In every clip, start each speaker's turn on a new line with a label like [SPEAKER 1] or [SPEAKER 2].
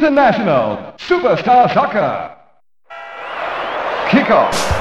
[SPEAKER 1] International Superstar Soccer. Kickoff.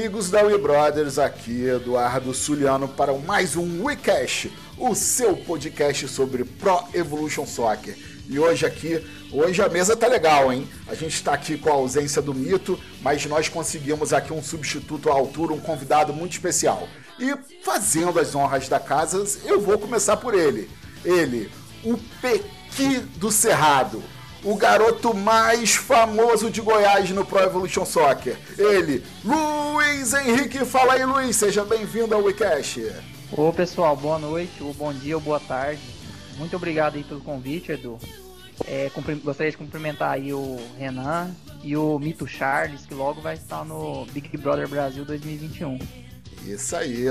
[SPEAKER 2] Amigos da We Brothers, aqui Eduardo Suliano para mais um WeCast, o seu podcast sobre Pro Evolution Soccer. E hoje aqui, hoje a mesa tá legal, hein? A gente está aqui com a ausência do Mito, mas nós conseguimos aqui um substituto à altura, um convidado muito especial. E fazendo as honras da casa, eu vou começar por ele. Ele, o Pequi do Cerrado o garoto mais famoso de Goiás no Pro Evolution Soccer. Ele, Luiz Henrique. Fala aí, Luiz. Seja bem-vindo ao WeCast.
[SPEAKER 3] Ô, pessoal, boa noite, ou bom dia, ou boa tarde. Muito obrigado aí pelo convite, Edu. É, gostaria de cumprimentar aí o Renan e o Mito Charles, que logo vai estar no Big Brother Brasil 2021.
[SPEAKER 2] Isso aí.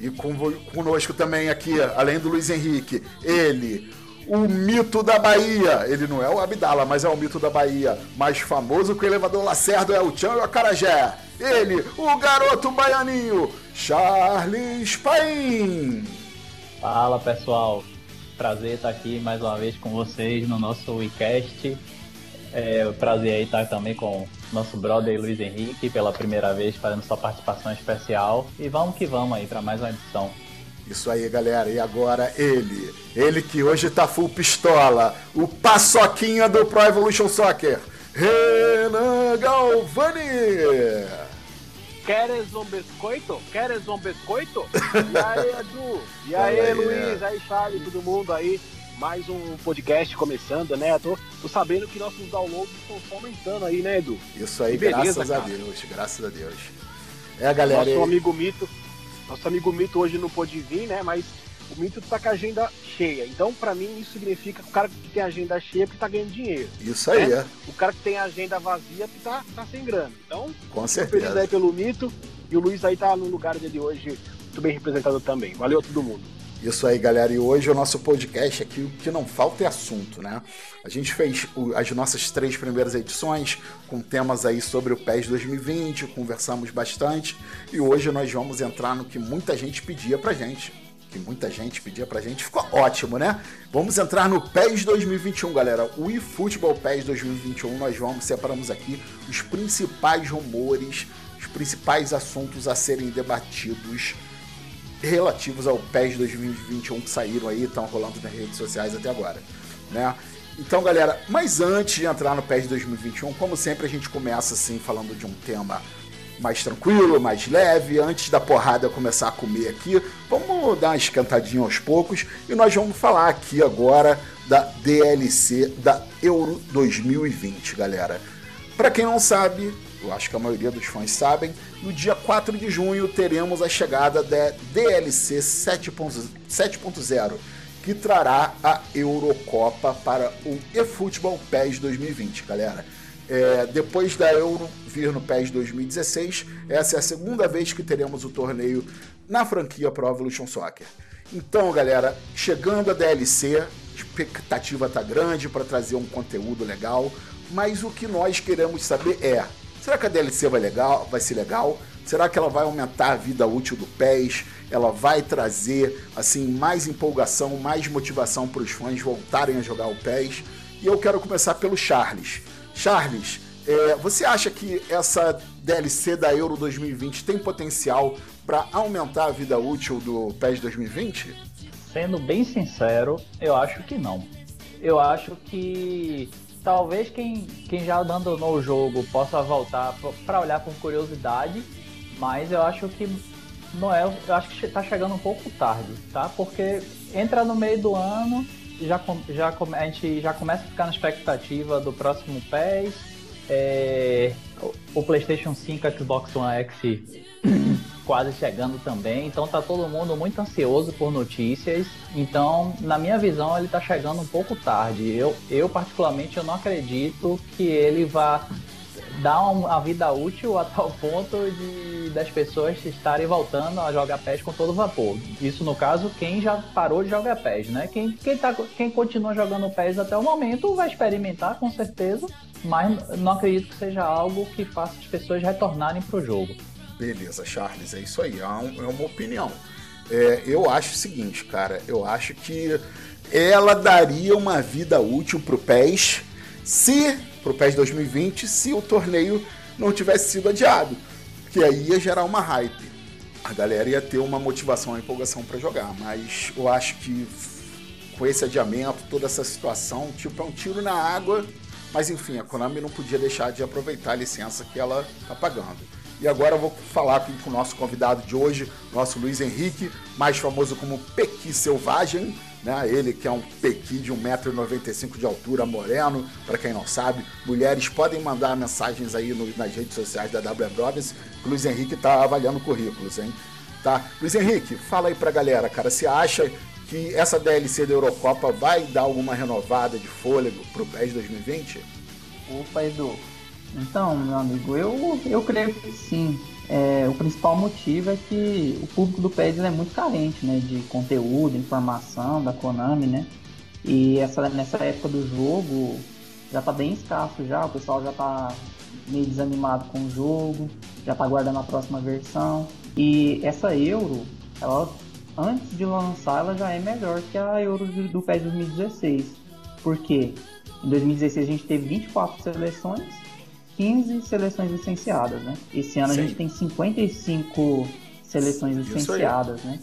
[SPEAKER 2] E conosco também aqui, além do Luiz Henrique, ele, o mito da Bahia. Ele não é o Abdala, mas é o mito da Bahia. Mais famoso que o elevador Lacerda é o Tchan e o Acarajé. Ele, o garoto baianinho, Charles Paim.
[SPEAKER 4] Fala pessoal, prazer estar aqui mais uma vez com vocês no nosso WeCast. É prazer estar também com nosso brother Luiz Henrique pela primeira vez fazendo sua participação especial. E vamos que vamos aí para mais uma edição.
[SPEAKER 2] Isso aí, galera. E agora ele. Ele que hoje tá full pistola. O paçoquinha do Pro Evolution Soccer. Renan Galvani.
[SPEAKER 5] Queres um biscoito? Queres um biscoito? E aí, Edu? E aí, aí Luiz? Aí, Charlie, todo mundo aí. Mais um podcast começando, né? Tô, tô sabendo que nossos downloads estão só aumentando aí, né, Edu?
[SPEAKER 2] Isso aí, beleza, graças cara. a Deus. Graças a Deus. É, galera.
[SPEAKER 5] Nosso amigo Mito nosso amigo Mito hoje não pôde vir, né? Mas o Mito tá com a agenda cheia. Então, para mim, isso significa que o cara que tem agenda cheia é porque tá ganhando dinheiro.
[SPEAKER 2] Isso aí, né? é.
[SPEAKER 5] O cara que tem agenda vazia é porque tá, tá sem grana. Então,
[SPEAKER 2] com certeza.
[SPEAKER 5] feliz aí pelo Mito. E o Luiz aí tá no lugar dele hoje muito bem representado também. Valeu a todo mundo.
[SPEAKER 2] Isso aí, galera. E hoje o nosso podcast aqui, o que não falta é assunto, né? A gente fez as nossas três primeiras edições com temas aí sobre o PES 2020, conversamos bastante e hoje nós vamos entrar no que muita gente pedia pra gente. Que muita gente pedia pra gente, ficou ótimo, né? Vamos entrar no PES 2021, galera. O eFootball PES 2021, nós vamos, separamos aqui os principais rumores, os principais assuntos a serem debatidos relativos ao PES 2021 que saíram aí, estão rolando nas redes sociais até agora, né? Então, galera, mas antes de entrar no PES 2021, como sempre a gente começa assim falando de um tema mais tranquilo, mais leve, antes da porrada começar a comer aqui, vamos dar uma esquentadinha aos poucos e nós vamos falar aqui agora da DLC da Euro 2020, galera. Para quem não sabe, eu acho que a maioria dos fãs sabem, no dia 4 de junho teremos a chegada da DLC 7.0, que trará a Eurocopa para o eFootball PES 2020, galera. É, depois da Euro vir no PES 2016, essa é a segunda vez que teremos o torneio na franquia Pro Evolution Soccer. Então, galera, chegando a DLC, expectativa tá grande para trazer um conteúdo legal, mas o que nós queremos saber é Será que a DLC vai, legal, vai ser legal? Será que ela vai aumentar a vida útil do PES? Ela vai trazer assim mais empolgação, mais motivação para os fãs voltarem a jogar o PES? E eu quero começar pelo Charles. Charles, é, você acha que essa DLC da Euro 2020 tem potencial para aumentar a vida útil do PES 2020?
[SPEAKER 4] Sendo bem sincero, eu acho que não. Eu acho que talvez quem, quem já abandonou o jogo possa voltar para olhar com curiosidade, mas eu acho que Noel, eu acho que está chegando um pouco tarde, tá? Porque entra no meio do ano, já, já, a gente já começa a ficar na expectativa do próximo PES, é, o PlayStation 5 Xbox One X quase chegando também, então tá todo mundo muito ansioso por notícias. Então, na minha visão, ele tá chegando um pouco tarde. Eu, eu particularmente, eu não acredito que ele vá dar uma vida útil a tal ponto de das pessoas estarem voltando a jogar PES com todo vapor. Isso no caso quem já parou de jogar PES, né? Quem, quem, tá, quem continua jogando PES até o momento vai experimentar com certeza, mas não acredito que seja algo que faça as pessoas retornarem para o jogo.
[SPEAKER 2] Beleza, Charles, é isso aí, é, um, é uma opinião. É, eu acho o seguinte, cara, eu acho que ela daria uma vida útil pro PES se pro PES 2020 se o torneio não tivesse sido adiado, que aí ia gerar uma hype. A galera ia ter uma motivação, uma empolgação para jogar, mas eu acho que com esse adiamento, toda essa situação, tipo, é um tiro na água, mas enfim, a Konami não podia deixar de aproveitar a licença que ela tá pagando. E agora eu vou falar aqui com o nosso convidado de hoje, nosso Luiz Henrique, mais famoso como Pequi Selvagem, né? Ele que é um Pequi de 1,95m de altura, moreno, para quem não sabe. Mulheres podem mandar mensagens aí no, nas redes sociais da W Brothers, que o Luiz Henrique tá avaliando currículos, hein? Tá? Luiz Henrique, fala aí pra galera, cara, você acha que essa DLC da Eurocopa vai dar alguma renovada de fôlego pro PES 2020?
[SPEAKER 3] Opa, Edu, então, meu amigo, eu, eu creio que sim. É, o principal motivo é que o público do PES é muito carente né, de conteúdo, informação da Konami, né? E essa, nessa época do jogo já tá bem escasso já, o pessoal já tá meio desanimado com o jogo, já tá guardando a próxima versão. E essa Euro, ela antes de lançar, ela já é melhor que a Euro do PES 2016. Por quê? Em 2016 a gente teve 24 seleções 15 seleções licenciadas, né? Esse ano Sim. a gente tem 55 seleções licenciadas, Isso né?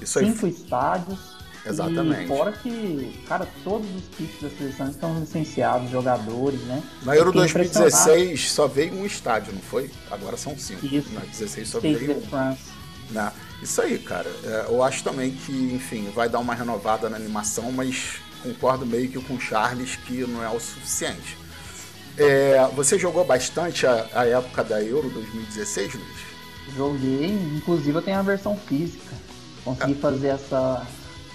[SPEAKER 3] Isso Cinco aí. estádios.
[SPEAKER 2] Exatamente.
[SPEAKER 3] E fora que, cara, todos os kits das seleções estão licenciados, jogadores, né?
[SPEAKER 2] Na Euro 2016 só veio um estádio, não foi? Agora são cinco. Isso. Na 16 só State veio um. Né? Isso aí, cara. É, eu acho também que, enfim, vai dar uma renovada na animação, mas concordo meio que com o Charles que não é o suficiente. É, você jogou bastante a, a, época da Euro 2016, Luiz?
[SPEAKER 3] Joguei, inclusive eu tenho a versão física. Consegui ah. fazer essa,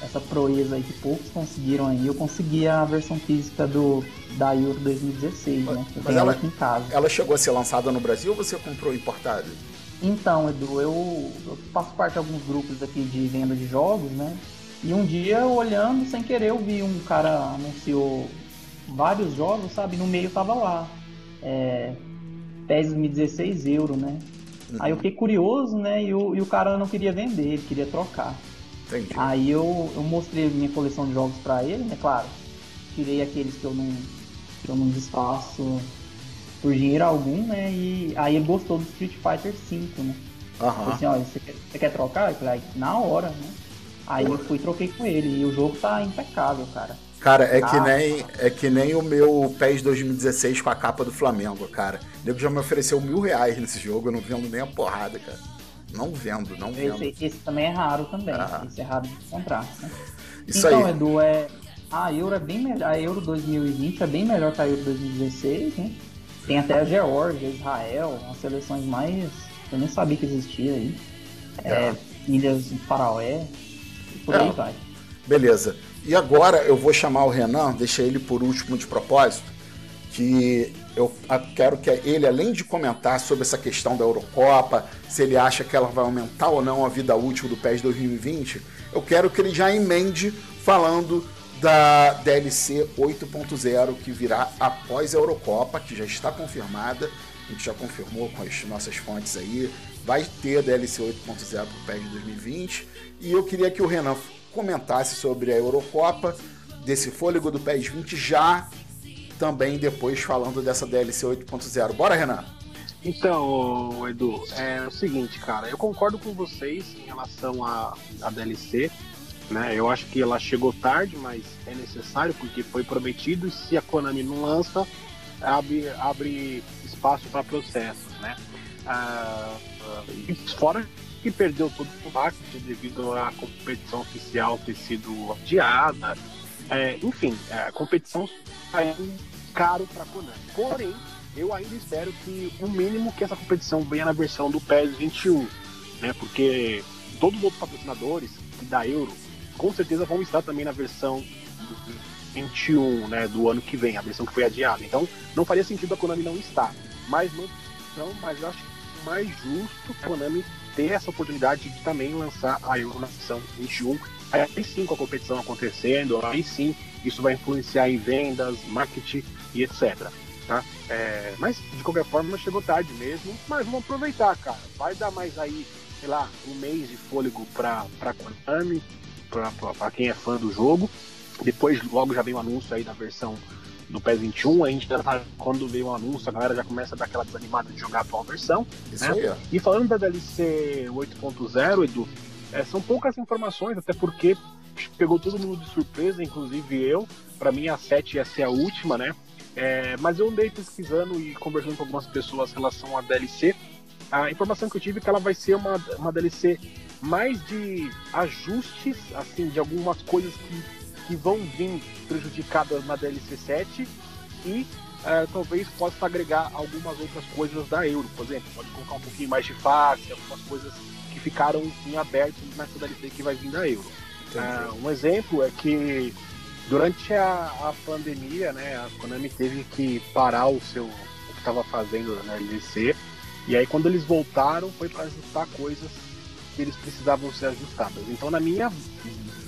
[SPEAKER 3] essa proeza aí que poucos conseguiram aí. Eu consegui a versão física do, da Euro 2016, mas, né? Eu
[SPEAKER 2] mas ela, aqui em casa. Ela chegou a ser lançada no Brasil ou você comprou importada?
[SPEAKER 3] Então, Edu, eu, eu faço parte de alguns grupos aqui de venda de jogos, né? E um dia, olhando, sem querer, eu vi um cara anunciou vários jogos, sabe? No meio tava lá. É, PES 2016 euro, né? Uhum. Aí eu fiquei curioso, né? E o, e o cara não queria vender, ele queria trocar. Entendi. Aí eu, eu mostrei minha coleção de jogos para ele, né? Claro, tirei aqueles que eu não, que eu não desfaço por dinheiro algum, né? E aí ele gostou do Street Fighter V, né? Uhum. assim, olha, você quer, você quer trocar? Eu falei, na hora, né? Aí eu fui e troquei com ele. E o jogo tá impecável, cara.
[SPEAKER 2] Cara, é que, ah. nem, é que nem o meu PES 2016 com a capa do Flamengo, cara. O nego já me ofereceu mil reais nesse jogo, eu não vendo nem a porrada, cara. Não vendo, não vendo.
[SPEAKER 3] Esse, esse também é raro também. Ah. Esse é raro de encontrar. Né? Isso então, aí. Edu, é, a Euro é bem melhor. A Euro 2020 é bem melhor que a Euro 2016, né? Tem até a Geórgia, Israel, as seleções mais. Eu nem sabia que existia aí. É. É, Ilhas do Faraóé. Por aí é. vai.
[SPEAKER 2] Beleza. E agora eu vou chamar o Renan, deixar ele por último de propósito, que eu quero que ele, além de comentar sobre essa questão da Eurocopa, se ele acha que ela vai aumentar ou não a vida útil do PES 2020, eu quero que ele já emende falando da DLC 8.0 que virá após a Eurocopa, que já está confirmada, a gente já confirmou com as nossas fontes aí, vai ter a DLC 8.0 para o PES 2020, e eu queria que o Renan comentasse sobre a Eurocopa, desse fôlego do PES 20, já também depois falando dessa DLC 8.0. Bora, Renan?
[SPEAKER 5] Então, Edu, é o seguinte, cara, eu concordo com vocês em relação à, à DLC. Né? Eu acho que ela chegou tarde, mas é necessário porque foi prometido. E se a Konami não lança, abre, abre espaço para processos, né? Ah, fora que perdeu todo o marketing devido à competição oficial ter sido adiada. É, enfim, a competição saiu caro para a Konami. Porém, eu ainda espero que o mínimo que essa competição venha na versão do PES 21. né? Porque todos os outros patrocinadores da Euro com certeza vão estar também na versão 21, né, do ano que vem, a versão que foi adiada. Então, não faria sentido a Konami não estar. Mas não, não mas eu acho mais justo a Konami ter essa oportunidade de também lançar a Euro na versão 21. Aí sim, com a competição acontecendo, aí sim, isso vai influenciar em vendas, marketing e etc. Tá? É, mas de qualquer forma chegou tarde mesmo, mas vamos aproveitar, cara. Vai dar mais aí, sei lá, um mês de fôlego para para Konami, para quem é fã do jogo. Depois logo já vem o anúncio aí da versão do PES 21, a gente já tá, quando veio o anúncio, a galera já começa a dar aquela desanimada de jogar a atual versão. Isso né? aí, ó. E falando da DLC 8.0, Edu, é, são poucas informações, até porque pegou todo mundo de surpresa, inclusive eu. Para mim a 7 ia ser a última, né? É, mas eu andei pesquisando e conversando com algumas pessoas em relação à DLC. A informação que eu tive é que ela vai ser uma, uma DLC mais de ajustes, assim, de algumas coisas que, que vão vir prejudicadas na DLC 7 e uh, talvez possa agregar algumas outras coisas da Euro, por exemplo, pode colocar um pouquinho mais de face, algumas coisas que ficaram em aberto nessa DLC que vai vir da Euro. Uh, um exemplo é que durante a, a, pandemia, né, a Konami teve que parar o seu o que estava fazendo na DLC e aí quando eles voltaram foi para ajustar coisas que eles precisavam ser ajustadas. Então, na minha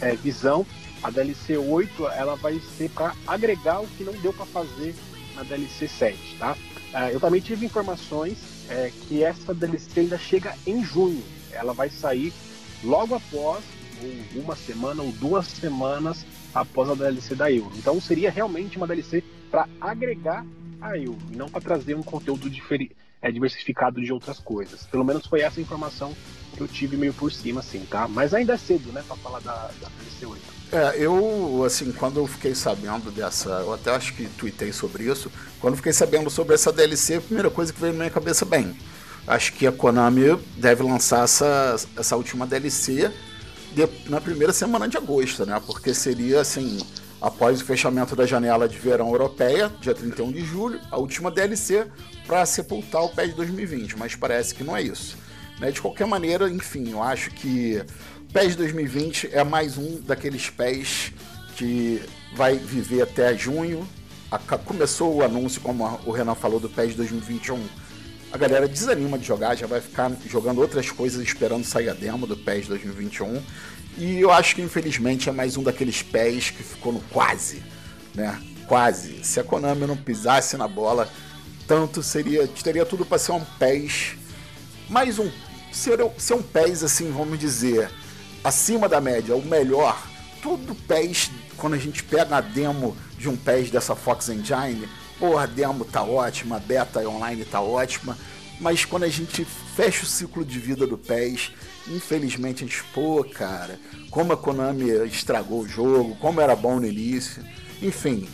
[SPEAKER 5] é, visão, a DLC 8 ela vai ser para agregar o que não deu para fazer na DLC 7, tá? É, eu também tive informações é, que essa DLC ainda chega em junho. Ela vai sair logo após, ou uma semana ou duas semanas após a DLC da Euro. Então seria realmente uma DLC para agregar a Euro e não para trazer um conteúdo é, diversificado de outras coisas. Pelo menos foi essa informação que eu tive meio por cima, assim, tá? Mas ainda é cedo, né, pra falar da, da DLC 8.
[SPEAKER 2] É, eu, assim, quando eu fiquei sabendo dessa, eu até acho que tuitei sobre isso, quando fiquei sabendo sobre essa DLC, a primeira coisa que veio na minha cabeça, bem, acho que a Konami deve lançar essa, essa última DLC de, na primeira semana de agosto, né, porque seria, assim, após o fechamento da janela de verão europeia, dia 31 de julho, a última DLC para sepultar o PES 2020, mas parece que não é isso. Né? De qualquer maneira, enfim, eu acho que PES 2020 é mais um daqueles pés que vai viver até junho. Começou o anúncio, como o Renan falou, do PES 2021. A galera desanima de jogar, já vai ficar jogando outras coisas esperando sair a demo do PES 2021. E eu acho que infelizmente é mais um daqueles pés que ficou no quase, né? Quase. Se a Konami não pisasse na bola, tanto seria teria tudo para ser um pés mais um ser, ser um PES, assim, vamos dizer, acima da média, o melhor, tudo PES, quando a gente pega a demo de um PES dessa Fox Engine, porra, a demo tá ótima, a beta online tá ótima, mas quando a gente fecha o ciclo de vida do PES, infelizmente a gente, pô, cara, como a Konami estragou o jogo, como era bom no início, enfim.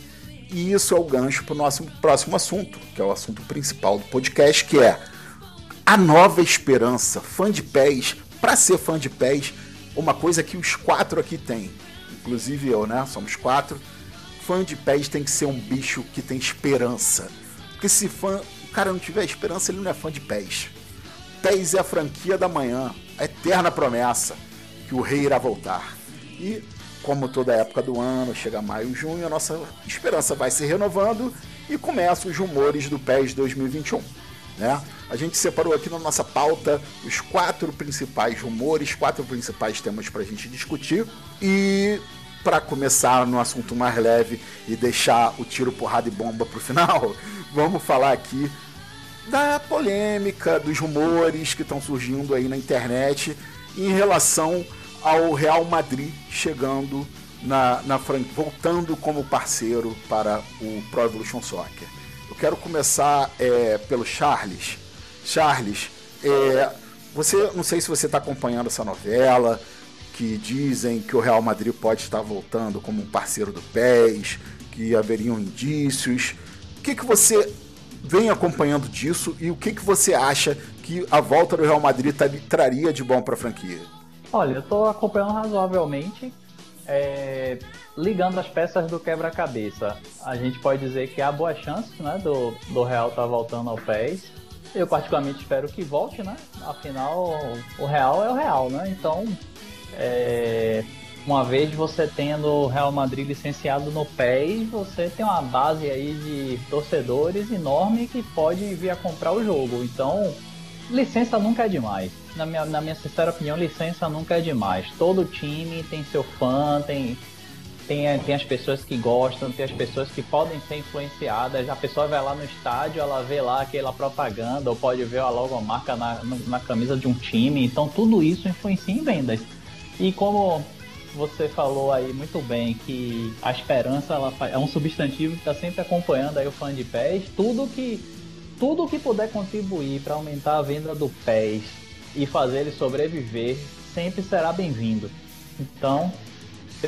[SPEAKER 2] E isso é o gancho para o nosso próximo assunto, que é o assunto principal do podcast, que é a nova esperança. Fã de pés, para ser fã de pés, uma coisa que os quatro aqui têm, inclusive eu, né? Somos quatro. Fã de pés tem que ser um bicho que tem esperança. Porque se fã, o cara não tiver esperança, ele não é fã de pés. Pés é a franquia da manhã, a eterna promessa que o rei irá voltar. E como toda época do ano, chega maio, junho, a nossa esperança vai se renovando e começam os rumores do PES 2021. Né? A gente separou aqui na nossa pauta os quatro principais rumores, quatro principais temas para a gente discutir. E para começar no assunto mais leve e deixar o tiro, porrada e bomba para o final, vamos falar aqui da polêmica, dos rumores que estão surgindo aí na internet em relação ao Real Madrid chegando na, na voltando como parceiro para o Pro Evolution Soccer. Quero começar é, pelo Charles. Charles, é, você não sei se você está acompanhando essa novela que dizem que o Real Madrid pode estar voltando como um parceiro do PES, que haveriam indícios. O que, que você vem acompanhando disso e o que, que você acha que a volta do Real Madrid traria de bom para a franquia?
[SPEAKER 4] Olha, eu estou acompanhando razoavelmente. É, ligando as peças do quebra-cabeça, a gente pode dizer que há boa chance né, do, do Real estar tá voltando ao PES. Eu particularmente espero que volte, né? Afinal, o real é o real, né? Então, é, uma vez você tendo o Real Madrid licenciado no PES, você tem uma base aí de torcedores enorme que pode vir a comprar o jogo. Então, licença nunca é demais. Na minha, na minha sincera opinião, licença nunca é demais. Todo time tem seu fã, tem, tem, tem as pessoas que gostam, tem as pessoas que podem ser influenciadas. A pessoa vai lá no estádio, ela vê lá aquela propaganda, ou pode ver a logomarca na, na camisa de um time. Então, tudo isso influencia em vendas. E como você falou aí muito bem que a esperança ela é um substantivo que está sempre acompanhando aí o fã de pés. Tudo que tudo que puder contribuir para aumentar a venda do pés e fazer ele sobreviver sempre será bem-vindo. Então,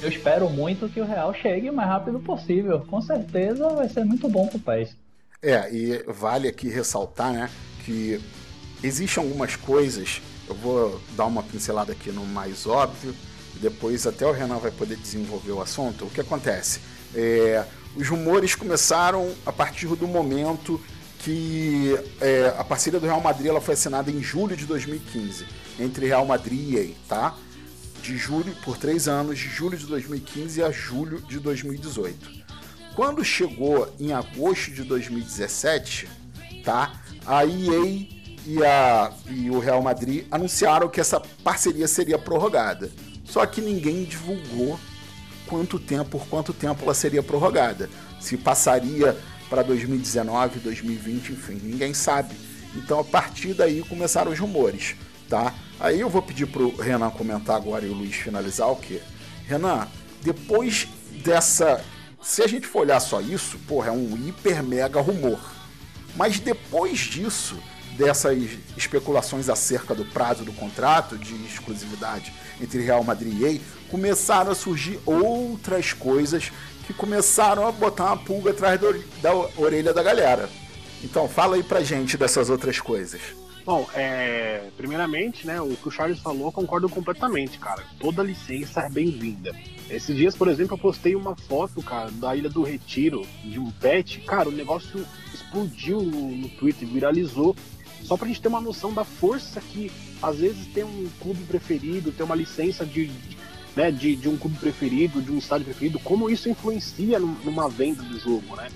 [SPEAKER 4] eu espero muito que o Real chegue o mais rápido possível. Com certeza vai ser muito bom para o pés.
[SPEAKER 2] É, e vale aqui ressaltar, né, que existem algumas coisas, eu vou dar uma pincelada aqui no mais óbvio, depois até o Renan vai poder desenvolver o assunto. O que acontece? É, os rumores começaram a partir do momento que é, a parceria do Real Madrid ela foi assinada em julho de 2015 entre Real Madrid e EA, tá? De julho por três anos, de julho de 2015 a julho de 2018. Quando chegou em agosto de 2017, tá? A EA e, a, e o Real Madrid anunciaram que essa parceria seria prorrogada. Só que ninguém divulgou quanto tempo, por quanto tempo ela seria prorrogada. Se passaria para 2019, 2020, enfim, ninguém sabe. Então a partir daí começaram os rumores, tá? Aí eu vou pedir pro Renan comentar agora e o Luiz finalizar o quê? Renan, depois dessa, se a gente for olhar só isso, porra, é um hiper mega rumor. Mas depois disso, dessas especulações acerca do prazo do contrato de exclusividade entre Real Madrid e EA, começaram a surgir outras coisas que começaram a botar uma pulga atrás da orelha da galera. Então, fala aí pra gente dessas outras coisas.
[SPEAKER 5] Bom, é, primeiramente, né, o que o Charles falou, concordo completamente, cara. Toda licença é bem-vinda. Esses dias, por exemplo, eu postei uma foto, cara, da Ilha do Retiro, de um pet. Cara, o negócio explodiu no, no Twitter, viralizou. Só pra gente ter uma noção da força que, às vezes, ter um clube preferido, ter uma licença de, né, de, de um clube preferido, de um estádio preferido, como isso influencia numa venda do jogo, né?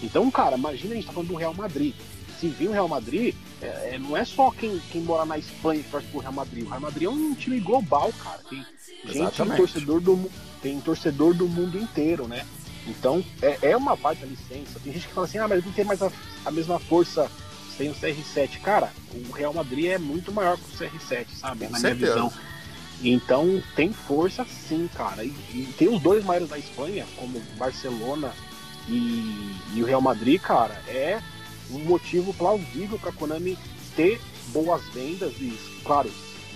[SPEAKER 5] Então, cara, imagina a gente tá falando do Real Madrid. Se vir o Real Madrid, é, é, não é só quem, quem mora na Espanha que torce pro Real Madrid. O Real Madrid é um time global, cara. Tem gente, tem torcedor, do, tem torcedor do mundo inteiro, né? Então, é, é uma baita licença. Tem gente que fala assim, ah, mas não tem mais a, a mesma força sem o CR7. Cara, o Real Madrid é muito maior que o CR7, sabe? Na minha visão. Então tem força sim, cara. E, e, tem os dois maiores da Espanha, como Barcelona e, e, o Real Madrid, cara, é um motivo plausível para a Konami ter boas vendas e, claro,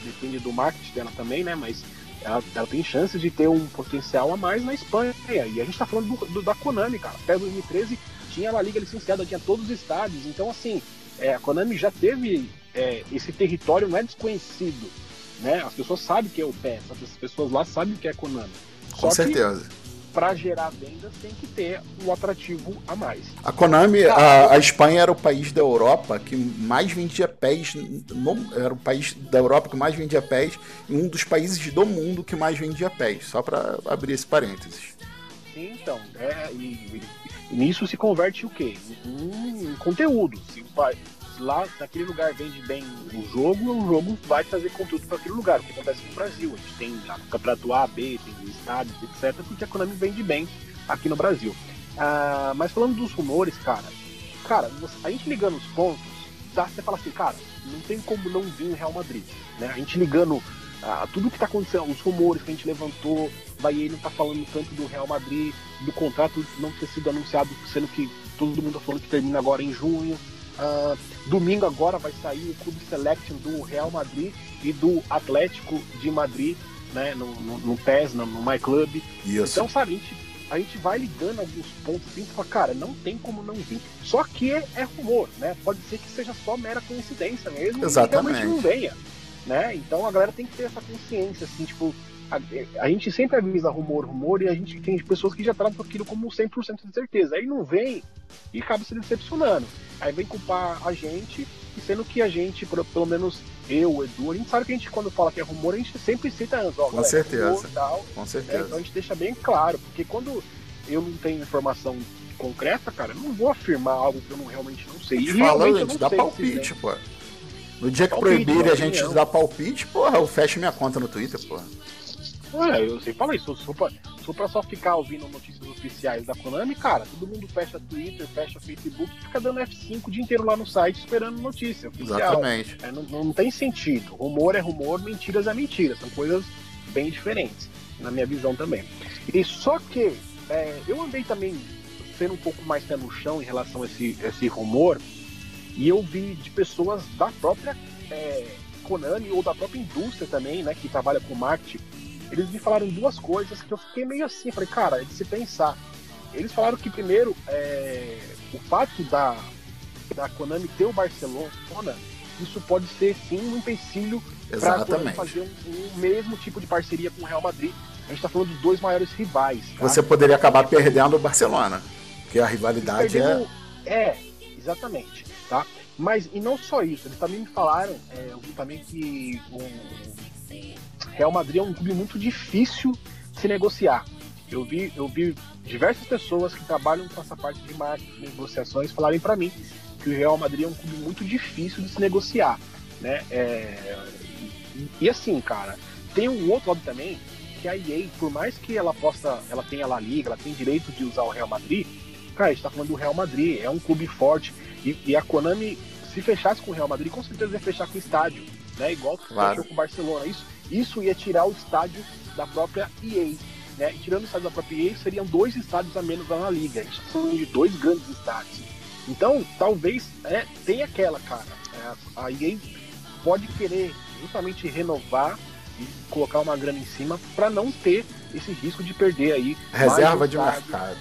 [SPEAKER 5] depende do marketing dela também, né? Mas ela, ela tem chance de ter um potencial a mais na Espanha. E a gente tá falando do, do, da Konami, cara. Até 2013 tinha a liga licenciada, tinha todos os estádios. Então, assim, é, a Konami já teve é, esse território, não é desconhecido. Né? As pessoas sabem que é o PES, as pessoas lá sabem que é Konami.
[SPEAKER 2] Só Com certeza.
[SPEAKER 5] Para gerar vendas tem que ter um atrativo a mais.
[SPEAKER 2] A Konami, a, a, Espanha era o país da Europa que mais vendia pés, no, era o país da Europa que mais vendia pés e um dos países do mundo que mais vendia pés. Só para abrir esse parênteses.
[SPEAKER 5] Sim, então, é, e, e, nisso se converte o quê? Em, em conteúdo. Se o, lá naquele lugar vende bem o jogo, o jogo vai trazer conteúdo para aquele lugar, o que acontece no Brasil. A gente tem o campeonato A, B, tem estádios, etc., porque a Konami vende bem aqui no Brasil. Ah, mas falando dos rumores, cara, cara, a gente ligando os pontos, tá, você fala assim, cara, não tem como não vir o Real Madrid. Né? A gente ligando ah, tudo que tá acontecendo, os rumores que a gente levantou, vai ele tá falando tanto do Real Madrid, do contrato não ter sido anunciado, sendo que todo mundo tá falando que termina agora em junho. Uh, domingo agora vai sair o Clube Selection do Real Madrid e do Atlético de Madrid, né, no, no, no PES, no, no My Club. Isso. Então, sabe, a gente, a gente vai ligando alguns pontos assim e fala, cara, não tem como não vir. Só que é, é rumor, né? Pode ser que seja só mera coincidência mesmo
[SPEAKER 2] Exatamente.
[SPEAKER 5] e realmente não venha. Né? Então a galera tem que ter essa consciência, assim, tipo, a, a, gente sempre avisa rumor, rumor, e a gente tem pessoas que já tratam aquilo como 100% de certeza. Aí não vem e acaba se decepcionando. Aí vem culpar a gente, sendo que a gente, pelo menos eu, o Edu, a gente sabe que a gente, quando fala que é rumor, a gente sempre cita antes, ó,
[SPEAKER 2] Com galera, certeza. Rumor,
[SPEAKER 5] tal,
[SPEAKER 2] Com certeza. É,
[SPEAKER 5] então a gente deixa bem claro, porque quando eu não tenho informação concreta, cara, eu não vou afirmar algo que eu não, realmente não sei. E
[SPEAKER 2] Fala, a gente dá palpite, pô. No dia que proibirem a gente dar palpite, porra, eu fecho minha conta no Twitter, porra.
[SPEAKER 5] É, eu sempre falo isso. Se for, pra, se for pra só ficar ouvindo notícias oficiais da Konami, cara, todo mundo fecha Twitter, fecha Facebook e fica dando F5 o dia inteiro lá no site esperando notícia oficial.
[SPEAKER 2] Exatamente.
[SPEAKER 5] É, não, não tem sentido. Rumor é rumor, mentiras é mentira. São coisas bem diferentes, na minha visão também. E só que é, eu andei também sendo um pouco mais pé no chão em relação a esse, esse rumor, e eu vi de pessoas da própria é, Konami ou da própria indústria também, né, que trabalha com marketing eles me falaram duas coisas que eu fiquei meio assim, falei, cara, é de se pensar. Eles falaram que primeiro é, o fato da, da Konami ter o Barcelona, isso pode ser sim um empecilho para fazer um, um, mesmo tipo de parceria com o Real Madrid. A gente está falando dos dois maiores rivais.
[SPEAKER 2] Tá? Você poderia acabar perdendo o Barcelona, porque a rivalidade
[SPEAKER 5] perdendo, é. É, exatamente. Tá? Mas, e não só isso, eles também me falaram, é, também que o, Real Madrid é um clube muito difícil de se negociar. Eu vi, eu vi diversas pessoas que trabalham com essa parte de marketing, negociações, falarem para mim que o Real Madrid é um clube muito difícil de se negociar, né? É... E assim, cara, tem um outro lado também que a EA, por mais que ela possa, ela tenha a La Liga, ela tem direito de usar o Real Madrid, cara, a gente tá falando do Real Madrid, é um clube forte e, e a Konami se fechasse com o Real Madrid, com certeza ia fechar com o estádio, né? Igual que claro. fechou com o Barcelona. Isso, isso ia tirar o estádio da própria EA. Né? E tirando o estádio da própria EA, seriam dois estádios a menos lá na liga. A gente está falando de dois grandes estádios. Então, talvez é, tenha aquela, cara. É, a EA pode querer justamente renovar e colocar uma grana em cima para não ter esse risco de perder aí.
[SPEAKER 2] Reserva de mercado.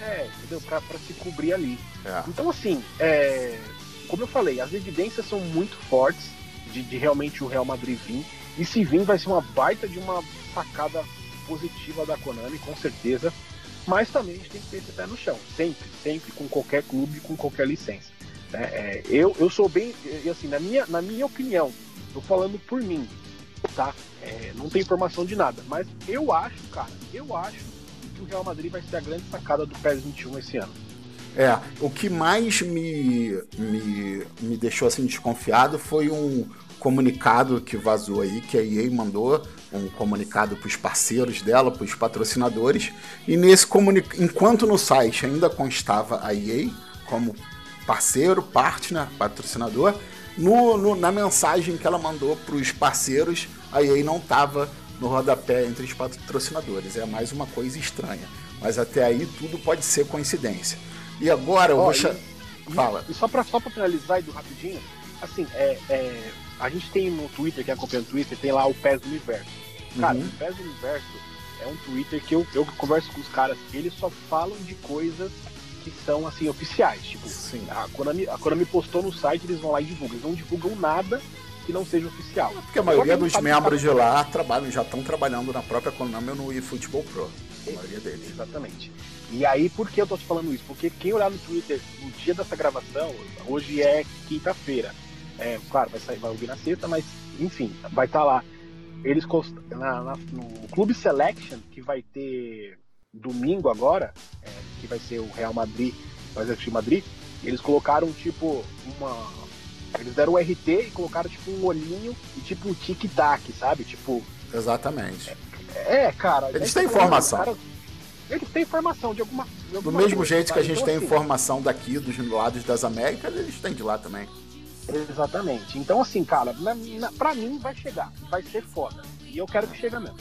[SPEAKER 5] É, entendeu? Para se cobrir ali. É. Então, assim, é, como eu falei, as evidências são muito fortes de, de realmente o Real Madrid vir. E se vir, vai ser uma baita de uma sacada positiva da Konami, com certeza. Mas também a gente tem que ter esse pé no chão, sempre, sempre, com qualquer clube, com qualquer licença. É, é, eu, eu sou bem, assim, na minha, na minha opinião, tô falando por mim, tá? É, não tem informação de nada, mas eu acho, cara, eu acho que o Real Madrid vai ser a grande sacada do PES 21 esse ano.
[SPEAKER 2] É, o que mais me, me, me deixou assim desconfiado foi um, comunicado que vazou aí, que a EA mandou um comunicado para os parceiros dela, para os patrocinadores, e nesse comunicado, enquanto no site ainda constava a EA como parceiro, partner, patrocinador, no, no, na mensagem que ela mandou para os parceiros, a EA não estava no rodapé entre os patrocinadores. É mais uma coisa estranha. Mas até aí tudo pode ser coincidência. E agora eu oh, vou.
[SPEAKER 5] E, Fala. E só para só finalizar, Edu, rapidinho, assim, é, é a gente tem no Twitter, que acompanha o Twitter, tem lá o PES do Universo. Cara, uhum. o PES do Universo é um Twitter que eu, eu converso com os caras, eles só falam de coisas que são assim oficiais. Tipo, Sim. A, Konami, a Konami postou no site, eles vão lá e divulgam. Eles não divulgam nada que não seja oficial.
[SPEAKER 2] Porque a maioria dos membros de lá trabalham, já estão trabalhando na própria Konami ou no eFootball Pro. A maioria deles.
[SPEAKER 5] Exatamente. E aí, por que eu tô te falando isso? Porque quem olhar no Twitter no dia dessa gravação, hoje é quinta-feira. É, claro, vai sair, vai ouvir na sexta, mas enfim, vai estar tá lá. Eles na, na, no Clube Selection, que vai ter domingo agora, é, que vai ser o Real Madrid, vai o Madrid, eles colocaram tipo uma. Eles deram o RT e colocaram tipo um olhinho e tipo um tic-tac, sabe? Tipo.
[SPEAKER 2] Exatamente.
[SPEAKER 5] É, é cara.
[SPEAKER 2] Eles têm informação. Cara,
[SPEAKER 5] eles têm informação de alguma.
[SPEAKER 2] De alguma Do mesmo coisa, jeito que a gente então, tem assim, informação daqui, dos lados das Américas, eles têm de lá também.
[SPEAKER 5] Exatamente. Então, assim, cara, na, na, pra mim vai chegar. Vai ser foda. E eu quero que chegue mesmo.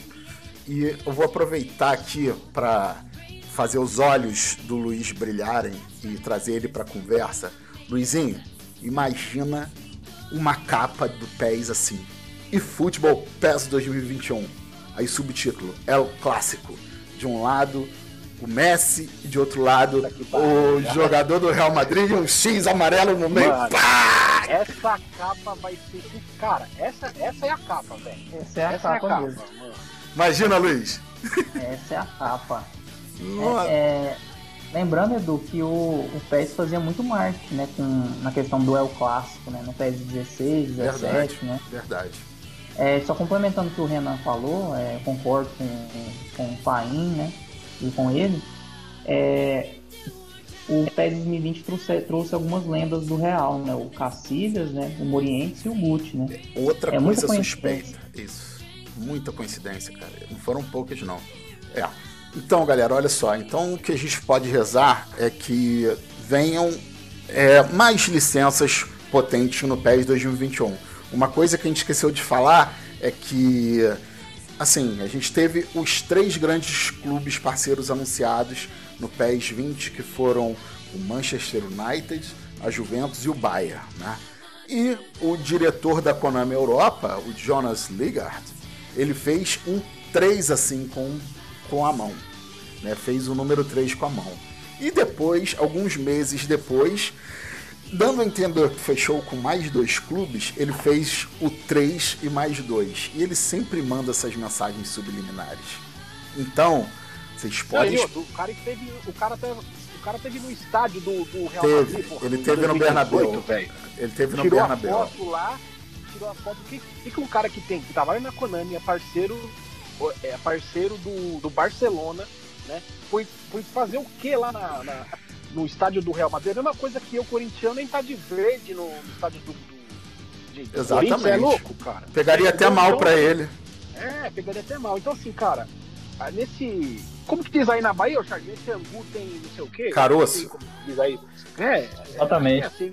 [SPEAKER 2] E eu vou aproveitar aqui para fazer os olhos do Luiz brilharem e trazer ele para conversa. Luizinho, imagina uma capa do PES assim. E Futebol PES 2021. Aí subtítulo, é o clássico. De um lado, o Messi e de outro lado o jogador do Real Madrid um X amarelo no meio. Mano,
[SPEAKER 5] essa capa vai ser. Cara, essa, essa é a capa, velho.
[SPEAKER 3] Essa é a essa capa, é a capa mesmo.
[SPEAKER 5] Mano.
[SPEAKER 2] Imagina, Luiz.
[SPEAKER 3] Essa é a capa. É, é, lembrando, Edu, que o, o PES fazia muito marketing, né? Com, na questão do El Clássico, né? No PES 16, 17,
[SPEAKER 2] Verdade,
[SPEAKER 3] né?
[SPEAKER 2] verdade.
[SPEAKER 3] É, só complementando o que o Renan falou, é, concordo com, com o Paim, né? E com ele. É, o PES 2020 trouxe, trouxe algumas lendas do Real, né? O Cacilhas, né? O Morientes e o Gucci, né?
[SPEAKER 2] Outra
[SPEAKER 3] É
[SPEAKER 2] coisa suspeita. Isso. Muita coincidência, cara. Não foram poucas, não. É. Então, galera, olha só. Então, o que a gente pode rezar é que venham é, mais licenças potentes no PES 2021. Uma coisa que a gente esqueceu de falar é que, assim, a gente teve os três grandes clubes parceiros anunciados no PES 20, que foram o Manchester United, a Juventus e o Bayern, né? E o diretor da Konami Europa, o Jonas Ligard, ele fez um 3 assim com, com a mão. Né? Fez o número 3 com a mão. E depois, alguns meses depois, dando a entender que fechou com mais dois clubes, ele fez o 3 e mais dois. E ele sempre manda essas mensagens subliminares. Então, vocês podem.
[SPEAKER 5] Ó, o cara teve. O cara teve. O cara teve no estádio do, do Real
[SPEAKER 2] Teve,
[SPEAKER 5] Madrid, porra,
[SPEAKER 2] ele teve no
[SPEAKER 5] 2018,
[SPEAKER 2] Bernabéu.
[SPEAKER 5] velho.
[SPEAKER 2] Ele teve no
[SPEAKER 5] Tirou a
[SPEAKER 2] Bernabéu.
[SPEAKER 5] foto lá, tirou a foto. O que, que, que um cara que tem, que trabalha na Konami, é parceiro, é parceiro do, do Barcelona, né? Foi, foi fazer o que lá na, na- no estádio do Real Madrid? É a mesma coisa que eu, corintiano, nem tá de verde no, no estádio do. do de, do
[SPEAKER 2] Exatamente.
[SPEAKER 5] É louco, cara.
[SPEAKER 2] Pegaria até
[SPEAKER 5] Então,
[SPEAKER 2] mal
[SPEAKER 5] então,
[SPEAKER 2] pra ele.
[SPEAKER 5] É, pegaria até mal. Então, assim, cara, ah, nesse. Como que diz aí na Bahia, Charles? Nesse angu tem não sei o quê?
[SPEAKER 2] Caroço.
[SPEAKER 5] Como que diz aí. É,
[SPEAKER 4] Exatamente.
[SPEAKER 5] É, assim,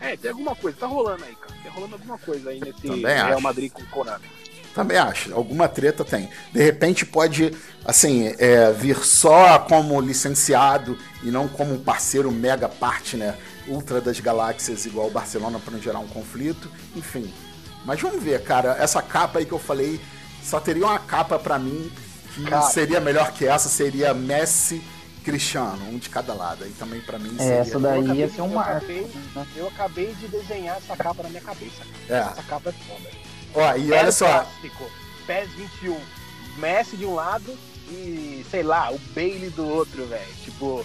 [SPEAKER 5] é, tem alguma coisa, tá rolando aí, cara. Tem rolando alguma coisa aí nesse Real. Madrid com o Konami.
[SPEAKER 2] Também acho. Alguma treta tem. De repente pode, assim, é, vir só como licenciado e não como um parceiro mega partner ultra das galáxias igual o Barcelona para não gerar um conflito. Enfim. Mas vamos ver, cara. Essa capa aí que eu falei, só teria uma capa pra mim que
[SPEAKER 5] Cara.
[SPEAKER 2] seria melhor que essa. Seria Messi, Cristiano, um de cada lado. Aí também pra mim seria.
[SPEAKER 3] É, essa daí
[SPEAKER 5] Eu acabei
[SPEAKER 3] ia
[SPEAKER 5] de-
[SPEAKER 3] ser um marco.
[SPEAKER 5] acabei- Eu acabei de desenhar essa capa na minha cabeça. cara.
[SPEAKER 2] É.
[SPEAKER 5] Essa capa é foda.
[SPEAKER 2] Ó, e olha só.
[SPEAKER 5] Clássico, PES 21, Messi de um lado e, sei lá, o Bailey do outro, velho. Tipo,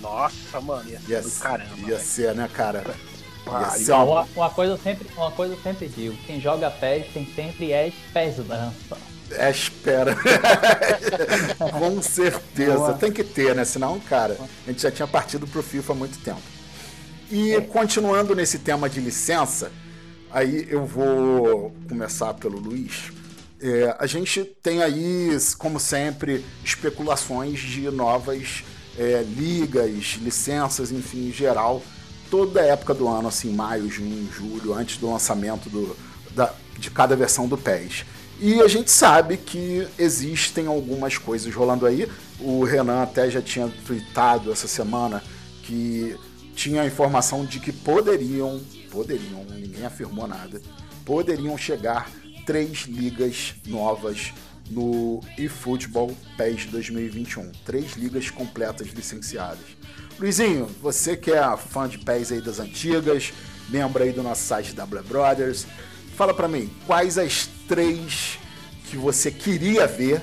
[SPEAKER 5] nossa, mano, ia ser
[SPEAKER 2] Ia,
[SPEAKER 5] do caramba.
[SPEAKER 2] ia
[SPEAKER 5] velho.
[SPEAKER 2] ser, né, cara?
[SPEAKER 5] Pariu.
[SPEAKER 2] uma
[SPEAKER 4] Uma, coisa eu sempre, uma coisa eu sempre digo, quem joga PES tem sempre as PES dança.
[SPEAKER 2] É, espera. Com certeza.
[SPEAKER 3] Boa.
[SPEAKER 2] Tem que ter, né? Senão, cara, a gente já tinha partido pro FIFA há muito tempo. E continuando nesse tema de licença, aí eu vou começar pelo Luiz. É, a gente tem aí, como sempre, especulações de novas é, ligas, licenças, enfim, em geral, toda a época do ano, assim, maio, junho, julho, antes do lançamento do, da- de cada versão do PES. E a gente sabe que existem algumas coisas rolando aí. O Renan até já tinha tweetado essa semana que tinha a informação de que poderiam, poderiam, ninguém afirmou nada, poderiam chegar três ligas novas no eFootball PES 2021. Três ligas completas licenciadas. Luizinho, você que é fã de PES aí das antigas, membro aí do nosso site W Brothers, fala pra mim, quais as três que você queria ver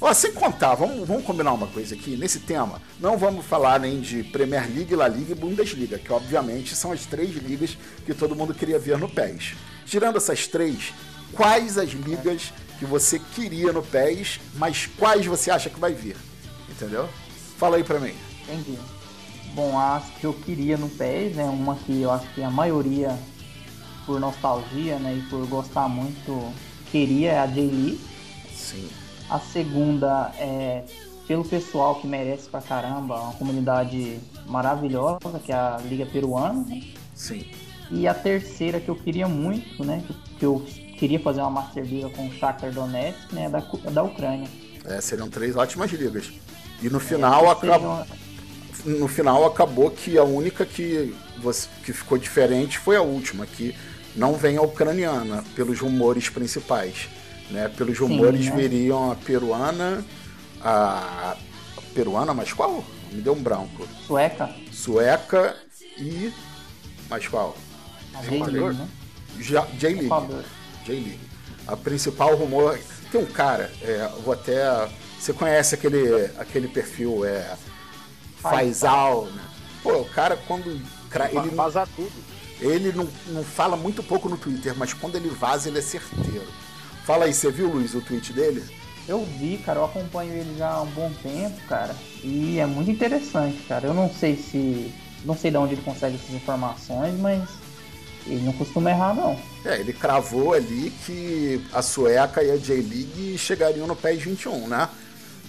[SPEAKER 2] Ó, sem contar, vamos, vamos combinar uma coisa aqui, nesse tema, não vamos falar nem de Premier League, La Liga e Bundesliga, que obviamente são as três ligas que todo mundo queria ver no PES. Tirando essas três, quais as ligas que você queria no PES, mas quais você acha que vai vir? Entendeu? Fala aí pra mim.
[SPEAKER 3] Entendi. Bom, as que eu queria no PES, né? Uma que eu acho que a maioria, por nostalgia, né? E por gostar muito, queria é a J-League.
[SPEAKER 2] Sim.
[SPEAKER 3] A segunda é pelo pessoal que merece pra caramba, uma comunidade maravilhosa, que é a Liga Peruana.
[SPEAKER 2] Sim.
[SPEAKER 3] E a terceira que eu queria muito, né? que- eu queria fazer uma Master Liga com o Shakhtar Donetsk, né? Da, é da Ucrânia.
[SPEAKER 2] É, seriam três ótimas ligas. E no final,
[SPEAKER 3] É, seriam-
[SPEAKER 2] no final acabou que a única que, você- que ficou diferente foi a última, que não vem a ucraniana, pelos rumores principais. Né? Pelos rumores
[SPEAKER 3] né?
[SPEAKER 2] viriam a peruana, a, peruana, mas qual? Me deu um branco.
[SPEAKER 3] Sueca,
[SPEAKER 2] Sueca e. Mas qual?
[SPEAKER 3] a J-League, né?
[SPEAKER 2] J-League. J-League. a principal rumor. Tem um cara, é, vou até. Você conhece aquele, aquele perfil, é. Faisal, né? Pô, o cara quando. Ele
[SPEAKER 5] vazar tudo.
[SPEAKER 2] Ele não, não fala muito pouco no Twitter, mas quando ele vaza, ele é certeiro. Fala aí, você viu, Luiz, o tweet dele?
[SPEAKER 3] Eu vi, cara, eu acompanho ele já há um bom tempo, cara. E é muito interessante, cara. Eu não sei se. Não sei de onde ele consegue essas informações, mas ele não costuma errar, não.
[SPEAKER 2] É, ele cravou ali que a Sueca e a J-League chegariam no PES 21, né?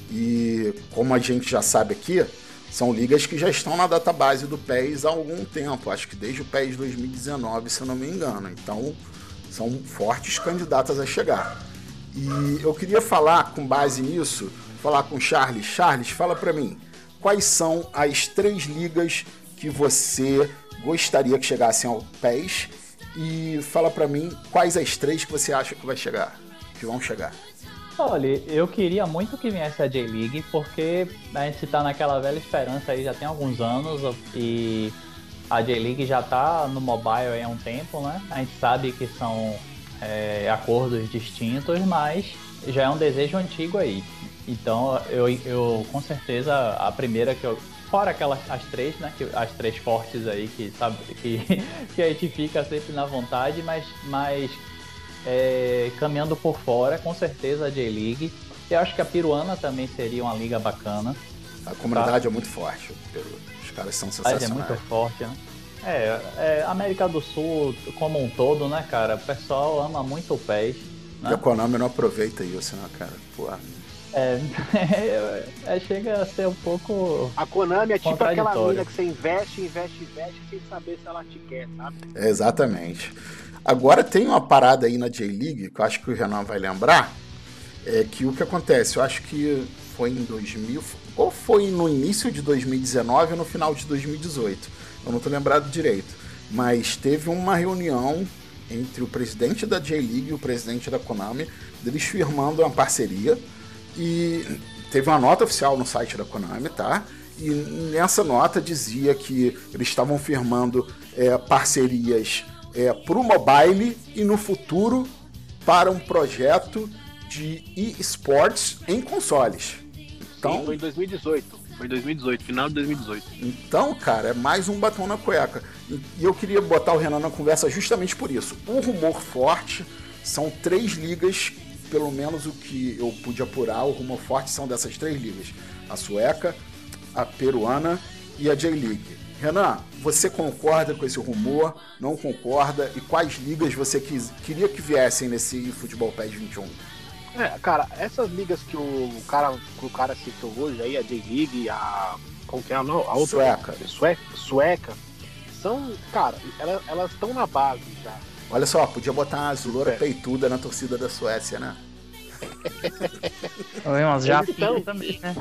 [SPEAKER 2] E como a gente já sabe aqui, são ligas que já estão na database do PES há algum tempo, acho que desde o PES 2019, se eu não me engano. Então, são fortes candidatas a chegar. E eu queria falar com base nisso, falar com Charles. Charles, fala para mim, quais são as três ligas que você gostaria que chegassem ao PES e fala para mim quais as três que você acha que vai chegar, que vão chegar.
[SPEAKER 4] Olha, eu queria muito que viesse a J-League, porque a gente tá naquela velha esperança aí já tem alguns anos e a J-League já tá no mobile há um tempo, né? A gente sabe que são é, acordos distintos, mas já é um desejo antigo aí. Então eu, eu com certeza a primeira que eu. Fora aquelas as três, né? Que, as três fortes aí que sabe que, que a gente fica sempre na vontade, mas, mas é, caminhando por fora, com certeza a J-League. Eu acho que a Peruana também seria uma liga bacana.
[SPEAKER 2] A comunidade é muito forte, Os caras são sensacionais.
[SPEAKER 4] É muito forte, né? É, é, América do Sul como um todo, né, cara? O pessoal ama muito o PES. Né?
[SPEAKER 2] E a Konami não aproveita isso, né, cara? Pô.
[SPEAKER 4] É, é, chega a ser um pouco.
[SPEAKER 5] A Konami é tipo aquela mina que você investe, investe, investe sem saber se ela te quer, sabe?
[SPEAKER 2] É, exatamente. Agora tem uma parada aí na J-League que eu acho que o Renan vai lembrar. É que o que acontece, eu acho que foi em 2000, ou foi no início de 2019 ou no final de 2018 eu não estou lembrado direito, mas teve uma reunião entre o presidente da J-League e o presidente da Konami, eles firmando uma parceria e teve uma nota oficial no site da Konami, tá? E nessa nota dizia que eles estavam firmando é, parcerias é, para o mobile e no futuro para um projeto de e-sports em consoles.
[SPEAKER 5] Então, foi em 2018. Foi 2018, final de 2018.
[SPEAKER 2] Então, cara, é mais um batom na cueca. E eu queria botar o Renan na conversa justamente por isso. O rumor forte são três ligas, pelo menos o que eu pude apurar, o rumor forte são dessas três ligas: a sueca, a peruana e a J-League. Renan, você concorda com esse rumor? Não concorda? E quais ligas você quis, queria que viessem nesse Futebol PES 21?
[SPEAKER 5] É, cara, essas ligas que o cara, que o cara citou hoje aí, a J-League, a. Como que é a, a outra?
[SPEAKER 2] Sueca.
[SPEAKER 5] Sueca. Sueca. São, cara, elas estão na base já.
[SPEAKER 2] Olha só, podia botar uma azulora peituda na torcida da Suécia, né?
[SPEAKER 3] Oi, mas já estão também, né?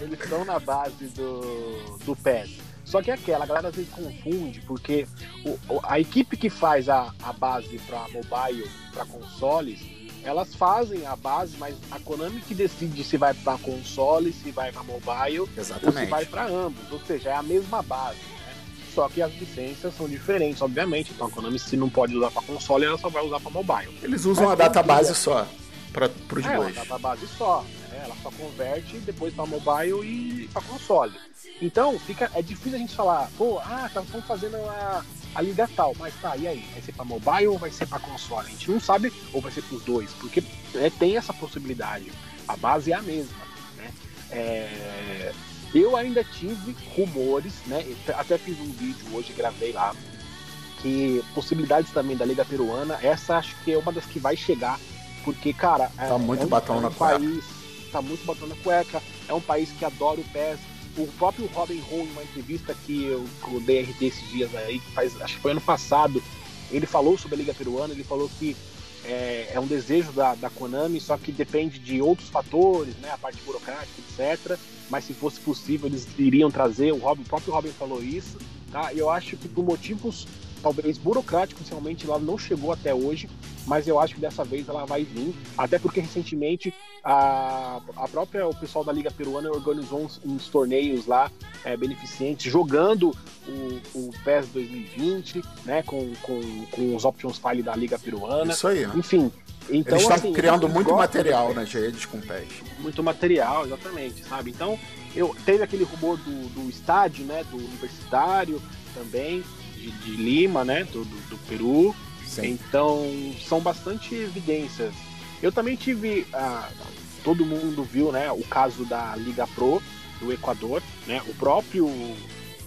[SPEAKER 5] Eles estão na base do, do PES. Só que é aquela, a galera às vezes confunde, porque o, a equipe que faz a, a base para mobile, para consoles, elas fazem a base, mas a Konami que decide se vai para console, se vai para mobile,
[SPEAKER 2] Exatamente.
[SPEAKER 5] ou se vai para ambos. Ou seja, é a mesma base. Né? Só que as licenças são diferentes, obviamente. Então a Konami, se não pode usar para console, ela só vai usar para mobile.
[SPEAKER 2] Eles usam mas, a database só para os
[SPEAKER 5] é,
[SPEAKER 2] dois.
[SPEAKER 5] É, uma database só. Né? Ela só converte depois para mobile e para console. Então, fica, é difícil a gente falar, pô, ah, estão tá, fazendo a, a liga tal, mas tá, e aí? Vai ser para mobile ou vai ser para console? A gente não sabe, ou vai ser para os dois, porque é, tem essa possibilidade. A base é a mesma. Né? É, eu ainda tive rumores, né? Até fiz um vídeo hoje, gravei lá, que possibilidades também da Liga Peruana, essa acho que é uma das que vai chegar, porque, cara.
[SPEAKER 2] Tá é, muito
[SPEAKER 5] é um,
[SPEAKER 2] batom
[SPEAKER 5] é um
[SPEAKER 2] na
[SPEAKER 5] país, cueca. Tá muito batom na cueca, é um país que adora o PES, o próprio Robin Hood, em uma entrevista que eu, eu dei RT esses dias aí, que faz, acho que foi ano passado, ele falou sobre a Liga Peruana, ele falou que é, é um desejo da, da, Konami, só que depende de outros fatores, né, a parte burocrática, etc. Mas se fosse possível, eles iriam trazer, o, Robin, o próprio Robin falou isso, tá? Eu acho que por motivos talvez burocráticos, realmente ela não chegou até hoje, mas eu acho que dessa vez ela vai vir, até porque recentemente a, a própria o pessoal da Liga Peruana organizou uns, uns torneios lá é, beneficentes, jogando o, o PES 2020, né, com, com, com os options file da Liga Peruana.
[SPEAKER 2] Isso aí. Né?
[SPEAKER 5] Enfim,
[SPEAKER 2] Então, eles estão assim, criando muito material nas redes com pés.
[SPEAKER 5] Muito material, exatamente, sabe? Então, eu teve aquele rumor do, do estádio, né? Do universitário também, de, de Lima, né? Do, do, do Peru. Sim. Então, são bastante evidências. Eu também tive. Ah, todo mundo viu, né? O caso da Liga Pro do Equador, né? O próprio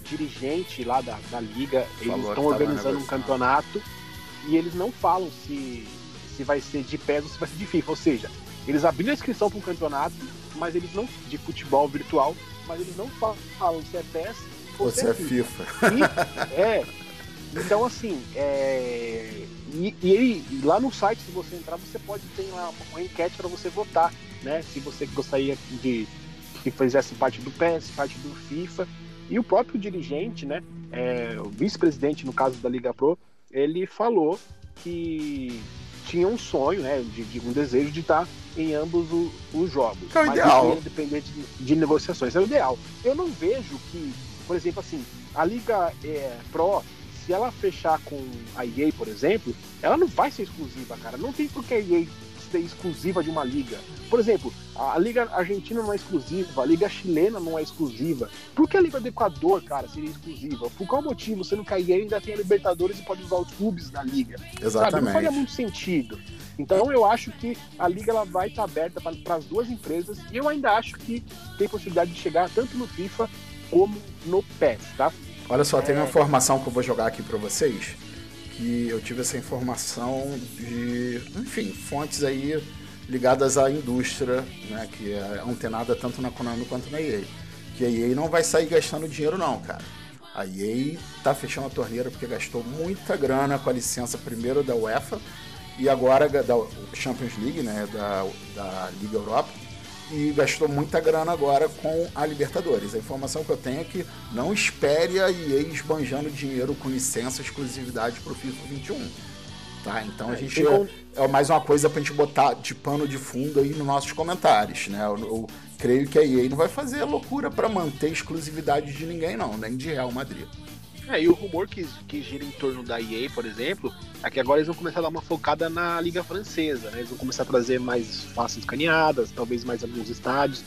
[SPEAKER 5] dirigente lá da, da liga, eles estão organizando um campeonato e eles não falam se, se vai ser de PES ou se vai ser de FIFA. Ou seja, eles abriram a inscrição para um campeonato, mas eles não. de futebol virtual, mas eles não falam se é PES
[SPEAKER 2] ou, ou se é, é FIFA.
[SPEAKER 5] E, é. Então assim, é, e, e, lá no site, se você entrar, você pode ter lá uma enquete para você votar, né? Se você gostaria de que fizesse parte do PES, parte do FIFA. E o próprio dirigente, né, é, o vice-presidente, no caso da Liga Pro, ele falou que tinha um sonho, né, de, de um desejo de estar em ambos o, os jogos.
[SPEAKER 2] É o ideal.
[SPEAKER 5] Independente de, de, negociações. É o ideal. Eu não vejo que, por exemplo, assim, a Liga é, Pro, se ela fechar com a EA, por exemplo, ela não vai ser exclusiva, cara. Não tem por que a EA ser exclusiva de uma liga. Por exemplo, a Liga Argentina não é exclusiva, a Liga Chilena não é exclusiva. Por que a Liga do Equador, cara, seria exclusiva? Por qual motivo você não cair ainda tem a Libertadores e pode usar os clubes da Liga?
[SPEAKER 2] Exatamente. Sabe?
[SPEAKER 5] Não faria muito sentido. Então eu acho que a liga ela vai estar aberta para as duas empresas e eu ainda acho que tem possibilidade de chegar tanto no FIFA como no PES, tá?
[SPEAKER 2] Olha só, é... tem uma é. informação que eu vou jogar aqui para vocês que eu tive essa informação de, enfim, fontes aí ligadas à indústria, né, que é antenada tanto na Konami quanto na EA. Que a EA não vai sair gastando dinheiro não, cara. A EA tá fechando a torneira porque gastou muita grana com a licença primeiro da UEFA e agora da Champions League, né, da, da Liga Europa e gastou muita grana agora com a Libertadores. A informação que eu tenho é que não espere a EA esbanjando dinheiro com licença exclusividade para o FIFA 21. Tá? Então a é, gente é, é mais uma coisa para a gente botar de pano de fundo aí nos nossos comentários. Né? Eu, eu creio que a EA não vai fazer loucura para manter exclusividade de ninguém, não, nem de Real Madrid.
[SPEAKER 5] É, e o rumor que, que gira em torno da EA, por exemplo, é que agora eles vão começar a dar uma focada na Liga Francesa, né? Eles vão começar a trazer mais faces caneadas, talvez mais alguns estádios.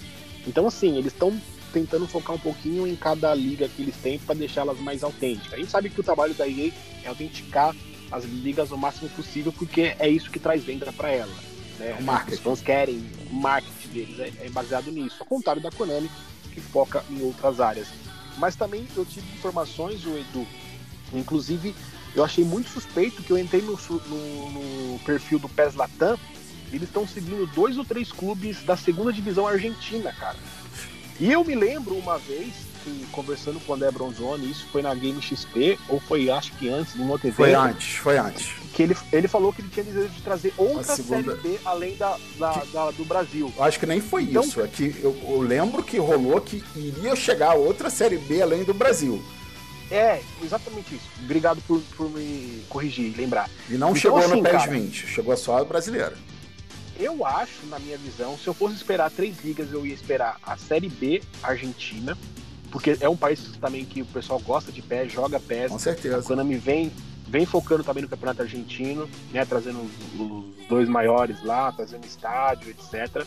[SPEAKER 5] Então, assim, eles estão tentando focar um pouquinho em cada liga que eles têm para deixá-las mais autênticas. A gente sabe que o trabalho da EA é autenticar as ligas o máximo possível, porque é isso que traz venda para ela. Né? O marketing. Os fãs querem, o marketing deles é, é baseado nisso. Ao contrário da Konami, que foca em outras áreas. Mas também eu tive informações, o Edu, inclusive eu achei muito suspeito que eu entrei no, no, no perfil do PES Latam eles estão seguindo dois ou três clubes da segunda divisão argentina, cara. E eu me lembro uma vez que, conversando com o André Bronzoni, isso foi na Game XP, ou foi acho que antes, no TV.
[SPEAKER 2] Foi antes, foi antes.
[SPEAKER 5] Que ele, ele falou que ele tinha desejo de trazer outra segunda... série B além da, da, que... da, do Brasil.
[SPEAKER 2] Acho que nem foi então... isso. É que eu, eu lembro que rolou que iria chegar outra série B além do Brasil.
[SPEAKER 5] É, exatamente isso. Obrigado por, por me corrigir, lembrar.
[SPEAKER 2] E não então, chegou assim, no PES 20, chegou só a brasileira.
[SPEAKER 5] Eu acho, na minha visão, se eu fosse esperar três ligas, eu ia esperar a Série B Argentina, porque é um país também que o pessoal gosta de pé, joga pé.
[SPEAKER 2] Com certeza. A
[SPEAKER 5] Konami vem, vem focando também no campeonato argentino, né, trazendo os, os dois maiores lá, trazendo estádio, etc.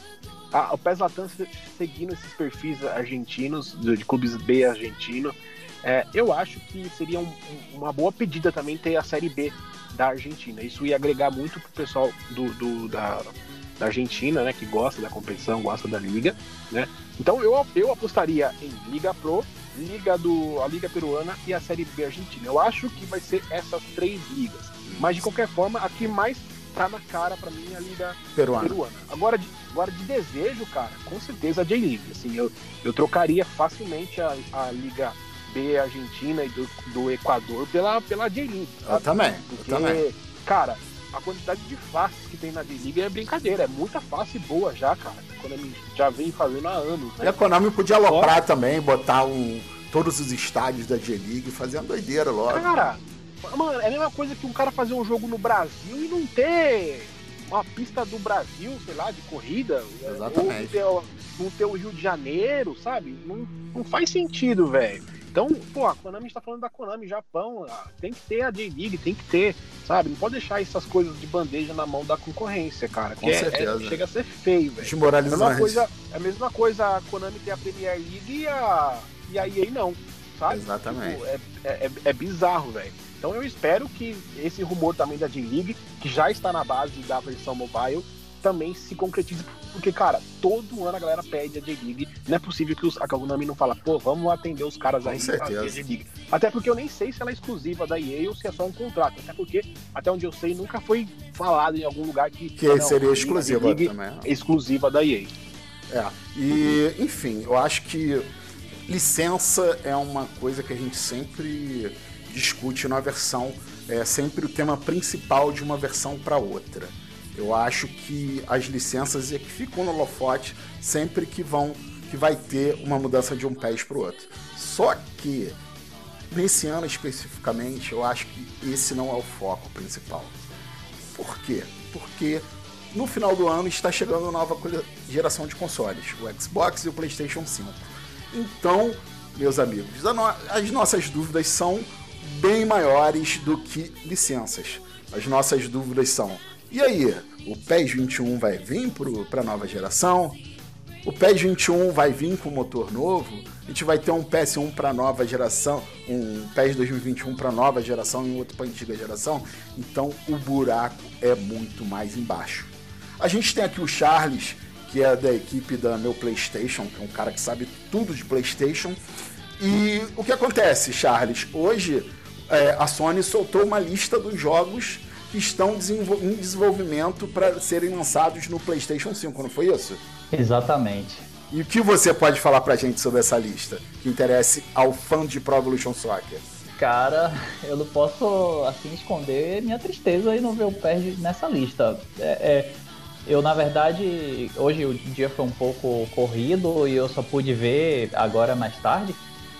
[SPEAKER 5] Ah, o PES Latam seguindo esses perfis argentinos, de, de clubes B argentino, é, eu acho que seria um, uma boa pedida também ter a Série B da Argentina. Isso ia agregar muito pro pessoal do, do da, da, Argentina, né, que gosta da competição, gosta da liga, né? Então eu, eu apostaria em Liga Pro, Liga do a Liga Peruana e a Série B Argentina. Eu acho que vai ser essas três ligas. Mas de qualquer forma, a que mais tá na cara para mim é a Liga Peruana. Peruana. Agora de, agora de desejo, cara, com certeza a J-League. Assim, eu, eu trocaria facilmente a, a Liga B Argentina e do, do Equador pela, pela J-League.
[SPEAKER 2] Eu também, Porque, eu também.
[SPEAKER 5] Cara, a quantidade de faces que tem na J-League é brincadeira, é muita face boa já, cara. A Konami já vem fazendo há anos, né?
[SPEAKER 2] E a Konami podia aloprar Fora... também, botar um, todos os estádios da J-League, fazer uma doideira logo.
[SPEAKER 5] Cara, mano, é a mesma coisa que um cara fazer um jogo no Brasil e não ter uma pista do Brasil, sei lá, de corrida.
[SPEAKER 2] Exatamente.
[SPEAKER 5] Ou não ter, não ter o Rio de Janeiro, sabe? Não, não faz sentido, velho. Então, pô, a Konami está falando da Konami, Japão, tem que ter a J-League, tem que ter, sabe? Não pode deixar essas coisas de bandeja na mão da concorrência, cara.
[SPEAKER 2] Com
[SPEAKER 5] é,
[SPEAKER 2] certeza.
[SPEAKER 5] É, chega a ser feio, velho. É a
[SPEAKER 2] Desmoralizante.
[SPEAKER 5] mesma coisa, é a mesma coisa a Konami ter a Premier League e a, e a EA não, sabe?
[SPEAKER 2] Exatamente.
[SPEAKER 5] Tipo, é, é, é bizarro, velho. Então eu espero que esse rumor também da J-League, que já está na base da versão mobile, também se concretize. Porque, cara, todo ano a galera pede a J-League. Não é possível que os, a Konami não fala, pô, vamos atender os caras
[SPEAKER 2] Com
[SPEAKER 5] aí
[SPEAKER 2] certeza.
[SPEAKER 5] J-League. Até porque eu nem sei se ela é exclusiva da EA ou se é só um contrato. Até porque, até onde eu sei, nunca foi falado em algum lugar que,
[SPEAKER 2] Que
[SPEAKER 5] não,
[SPEAKER 2] seria exclusiva também. né?
[SPEAKER 5] exclusiva da EA.
[SPEAKER 2] É. E, enfim, eu acho que licença é uma coisa que a gente sempre discute na versão, é sempre o tema principal de uma versão para outra. Eu acho que as licenças é que ficam no holofote sempre que vão que vai ter uma mudança de um PES para o outro. Só que nesse ano especificamente, eu acho que esse não é o foco principal. Por quê? Porque no final do ano está chegando a nova geração de consoles, o Xbox e o PlayStation 5. Então, meus amigos, as nossas dúvidas são bem maiores do que licenças. As nossas dúvidas são: e aí, o PES 21 vai vir para a nova geração? O PES 21 vai vir com motor novo? A gente vai ter um PS1 para nova geração, um PES 2021 para nova geração e um outro para antiga geração? Então o buraco é muito mais embaixo. A gente tem aqui o Charles, que é da equipe da meu PlayStation, que é um cara que sabe tudo de PlayStation. E o que acontece, Charles? Hoje é, a Sony soltou uma lista dos jogos que estão em desenvolvimento para serem lançados no PlayStation 5, não foi isso?
[SPEAKER 4] Exatamente.
[SPEAKER 2] E o que você pode falar pra gente sobre essa lista que interesse ao fã de Pro Evolution Soccer?
[SPEAKER 4] Cara, eu não posso assim esconder minha tristeza e não ver o PES nessa lista. É, é, eu, na verdade, hoje o dia foi um pouco corrido e eu só pude ver agora mais tarde,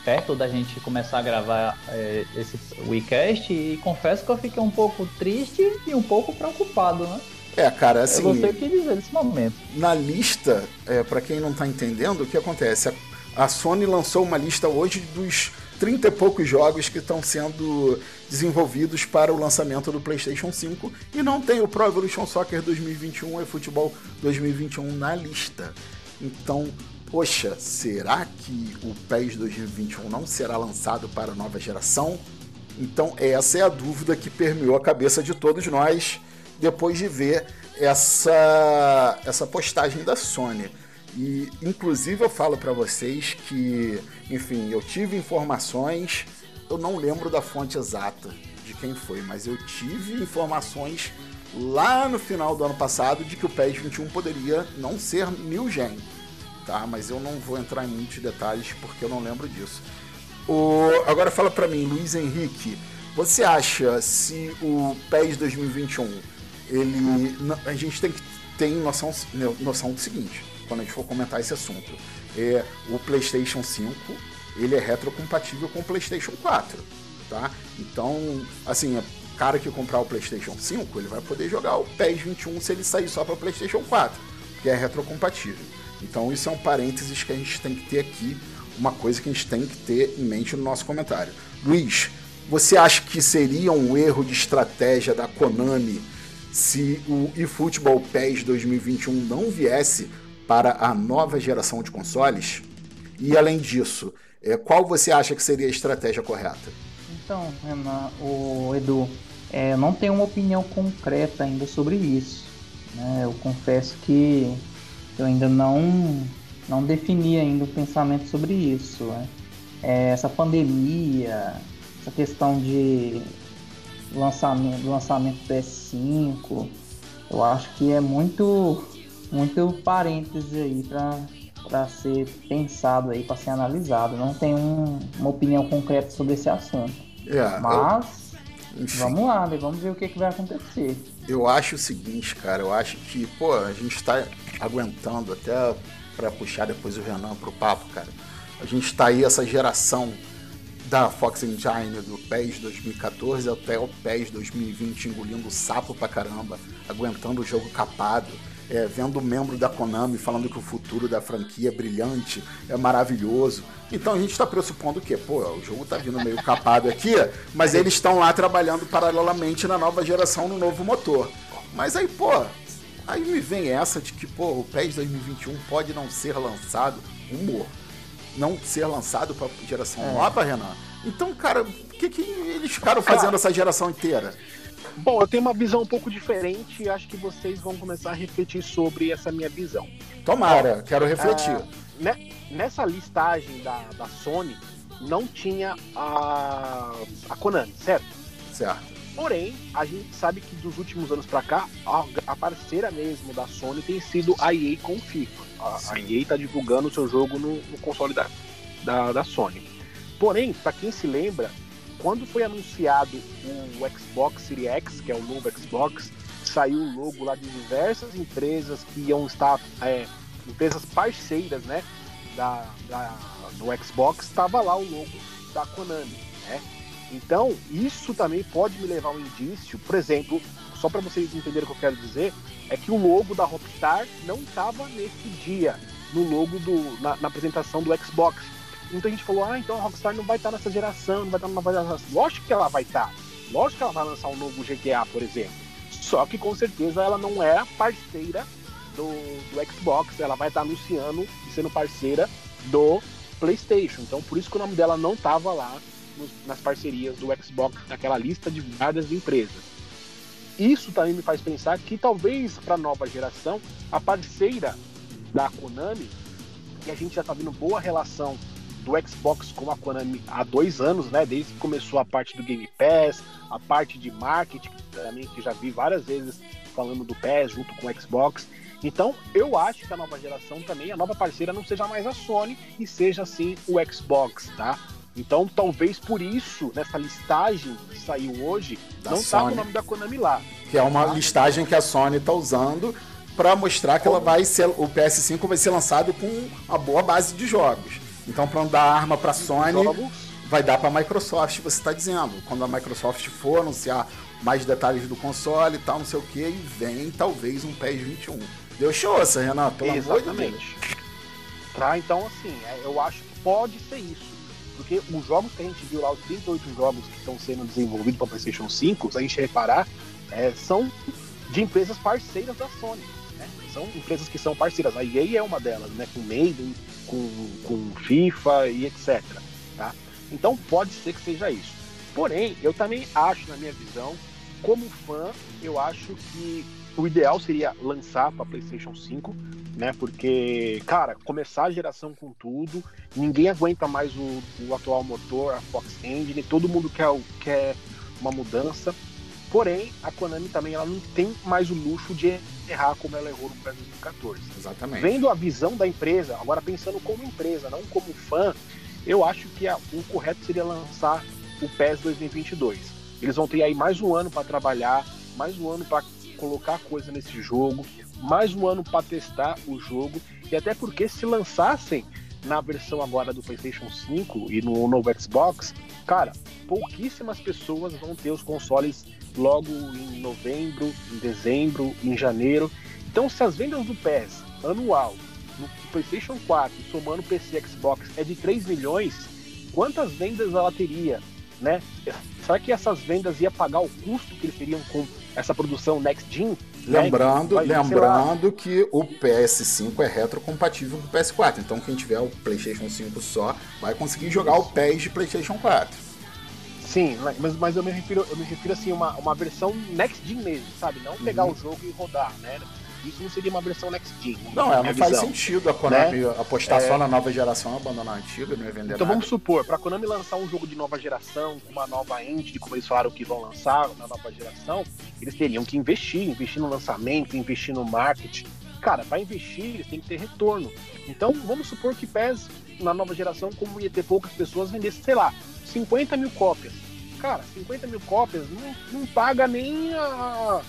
[SPEAKER 4] perto da gente começar a gravar é, esse WeCast, e confesso que eu fiquei um pouco triste e um pouco preocupado, né?
[SPEAKER 2] É, cara, assim,
[SPEAKER 4] eu não sei o que dizer nesse momento.
[SPEAKER 2] na lista, é, para quem não tá entendendo, o que acontece? A, a Sony lançou uma lista hoje dos 30 e poucos jogos que estão sendo desenvolvidos para o lançamento do PlayStation 5 e não tem o Pro Evolution Soccer 2021 e Futebol 2021 na lista. Então, poxa, será que o PES 2021 não será lançado para a nova geração? Então, essa é a dúvida que permeou a cabeça de todos nós depois de ver essa, essa postagem da Sony. E, inclusive, eu falo para vocês que, enfim, eu tive informações, eu não lembro da fonte exata de quem foi, mas eu tive informações lá no final do ano passado de que o PES 21 poderia não ser New Gen, tá? Mas eu não vou entrar em muitos detalhes porque eu não lembro disso. O, agora fala pra mim, Luiz Henrique, você acha se o PES 2021 ele a gente tem que ter noção noção do seguinte, quando a gente for comentar esse assunto, é o PlayStation 5, ele é retrocompatível com o PlayStation 4, tá? Então, assim, o cara que comprar o PlayStation 5, ele vai poder jogar o PES 21 se ele sair só para PlayStation 4, que é retrocompatível. Então, isso é um parênteses que a gente tem que ter aqui, uma coisa que a gente tem que ter em mente no nosso comentário. Luiz, você acha que seria um erro de estratégia da Konami se o eFootball PES 2021 não viesse para a nova geração de consoles? E além disso, é, qual você acha que seria a estratégia correta?
[SPEAKER 3] Então, Renan, o Edu, é, não tenho uma opinião concreta ainda sobre isso. né? Eu confesso que eu ainda não, não defini ainda um pensamento sobre isso. né? É, essa pandemia, essa questão de lançamento, lançamento PS5, eu acho que é muito, muito parêntese aí para para ser pensado aí, para ser analisado. Não tenho um- uma opinião concreta sobre esse assunto.
[SPEAKER 2] É,
[SPEAKER 3] Mas
[SPEAKER 2] eu,
[SPEAKER 3] vamos lá, né? vamos ver o que, que vai acontecer.
[SPEAKER 2] Eu acho o seguinte, cara, eu acho que, pô, a gente tá aguentando até para puxar depois o Renan pro papo, cara. A gente tá aí essa geração da Fox Engine do PES 2014 até o PES 2020 engolindo sapo pra caramba, aguentando o jogo capado. É, vendo membro da Konami falando que o futuro da franquia é brilhante, é maravilhoso. Então a gente está pressupondo que, pô, o jogo tá vindo meio capado aqui, mas eles estão lá trabalhando paralelamente na nova geração, no novo motor. Mas aí, pô, aí me vem essa de que, pô, o PES 2021 pode não ser lançado, humor, não ser lançado para geração é. nova, Renan. Então, cara, o que, que eles ficaram fazendo essa geração inteira?
[SPEAKER 5] Bom, eu tenho uma visão um pouco diferente e acho que vocês vão começar a refletir sobre essa minha visão.
[SPEAKER 2] Tomara, quero refletir.
[SPEAKER 5] né, nessa listagem da, da Sony, não tinha a, a Konami, certo?
[SPEAKER 2] Certo.
[SPEAKER 5] Porém, a gente sabe que dos últimos anos para cá, a, a, parceira mesmo da Sony tem sido a EA com o FIFA. A, a EA está divulgando o seu jogo no, no console da, da, da Sony. Porém, para quem se lembra, quando foi anunciado o Xbox Series X, que é o novo Xbox, saiu o logo lá de diversas empresas que iam estar, é, empresas parceiras, né, da, da, do Xbox, estava lá o logo da Konami, né? Então, isso também pode me levar a um indício, por exemplo, só para vocês entenderem o que eu quero dizer, é que o logo da Rockstar não estava nesse dia no logo do na, na apresentação do Xbox Muita gente falou, ah, então a Rockstar não vai estar nessa geração, não vai estar numa geração. Lógico que ela vai estar. Lógico que ela vai lançar um novo GTA, por exemplo. Só que com certeza ela não é parceira do, do Xbox, ela vai estar anunciando e sendo parceira do PlayStation. Então por isso que o nome dela não estava lá nos, nas parcerias do Xbox, naquela lista de várias empresas. Isso também me faz pensar que talvez para a nova geração, a parceira da Konami, que a gente já está vendo boa relação do Xbox com a Konami há dois anos, né? Desde que começou a parte do Game Pass, a parte de marketing também, que já vi várias vezes falando do PES junto com o Xbox. Então, eu acho que a nova geração também, a nova parceira não seja mais a Sony e seja sim o Xbox, tá? Então, talvez por isso, nessa listagem que saiu hoje, da não está o nome da Konami lá.
[SPEAKER 2] Que é uma tá? listagem que a Sony está usando para mostrar que Como? ela vai ser, o PS5 vai ser lançado com uma boa base de jogos. Então, para não dar arma para a Sony, vai dar para a Microsoft, você está dizendo. Quando a Microsoft for anunciar mais detalhes do console e tal, não sei o que, e vem talvez um PES 21. Deu show essa, Renato, pelo
[SPEAKER 5] Exatamente. amor de Deus. Tá, então assim, é, eu acho que pode ser isso. Porque os jogos que a gente viu lá, os 38 jogos que estão sendo desenvolvidos para PlayStation 5, se a gente reparar, é, são de empresas parceiras da Sony. São empresas que são parceiras. A EA é uma delas, né? Com Maiden, com, com FIFA e etc. Tá? Então pode ser que seja isso. Porém, eu também acho, na minha visão, como fã, eu acho que o ideal seria lançar para PlayStation 5, né? Porque, cara, começar a geração com tudo, ninguém aguenta mais o, o atual motor, a Fox Engine, todo mundo quer, quer uma mudança. Porém, a Konami também ela não tem mais o luxo de errar como ela errou no PES 2014.
[SPEAKER 2] Exatamente.
[SPEAKER 5] Vendo a visão da empresa, agora pensando como empresa, não como fã, eu acho que a, o correto seria lançar o PES 2022. Eles vão ter aí mais um ano para trabalhar, mais um ano para colocar coisa nesse jogo, mais um ano para testar o jogo e até porque se lançassem na versão agora do PlayStation 5 e no novo Xbox, cara, pouquíssimas pessoas vão ter os consoles logo em novembro, em dezembro, em janeiro. Então, se as vendas do PES anual no PlayStation 4, somando PC e Xbox, é de 3 milhões, quantas vendas ela teria? Né? Será que essas vendas ia pagar o custo que eles teriam com essa produção Next Gen?
[SPEAKER 2] Lembrando, né? lembrando que o PS5 é retrocompatível com o PS4. Então quem tiver o PlayStation 5 só vai conseguir jogar o PES de PlayStation 4.
[SPEAKER 5] Sim, mas, mas eu me refiro, eu me refiro assim, uma, uma versão next gen mesmo, sabe? Não pegar uhum. o jogo e rodar, né? Isso não seria uma versão next gen.
[SPEAKER 2] Não, é, não faz sentido a Konami né? apostar é... só na nova geração, abandonar a antiga, não ia vender
[SPEAKER 5] Então
[SPEAKER 2] nada.
[SPEAKER 5] vamos supor, para a Konami lançar um jogo de nova geração, com uma nova engine, como eles falaram que vão lançar na nova geração, eles teriam que investir, investir no lançamento, investir no marketing. Cara, para investir, eles têm que ter retorno. Então, vamos supor que PES, na nova geração, como ia ter poucas pessoas, vendesse, sei lá, 50 mil cópias cara, 50 mil cópias não, não paga nem a.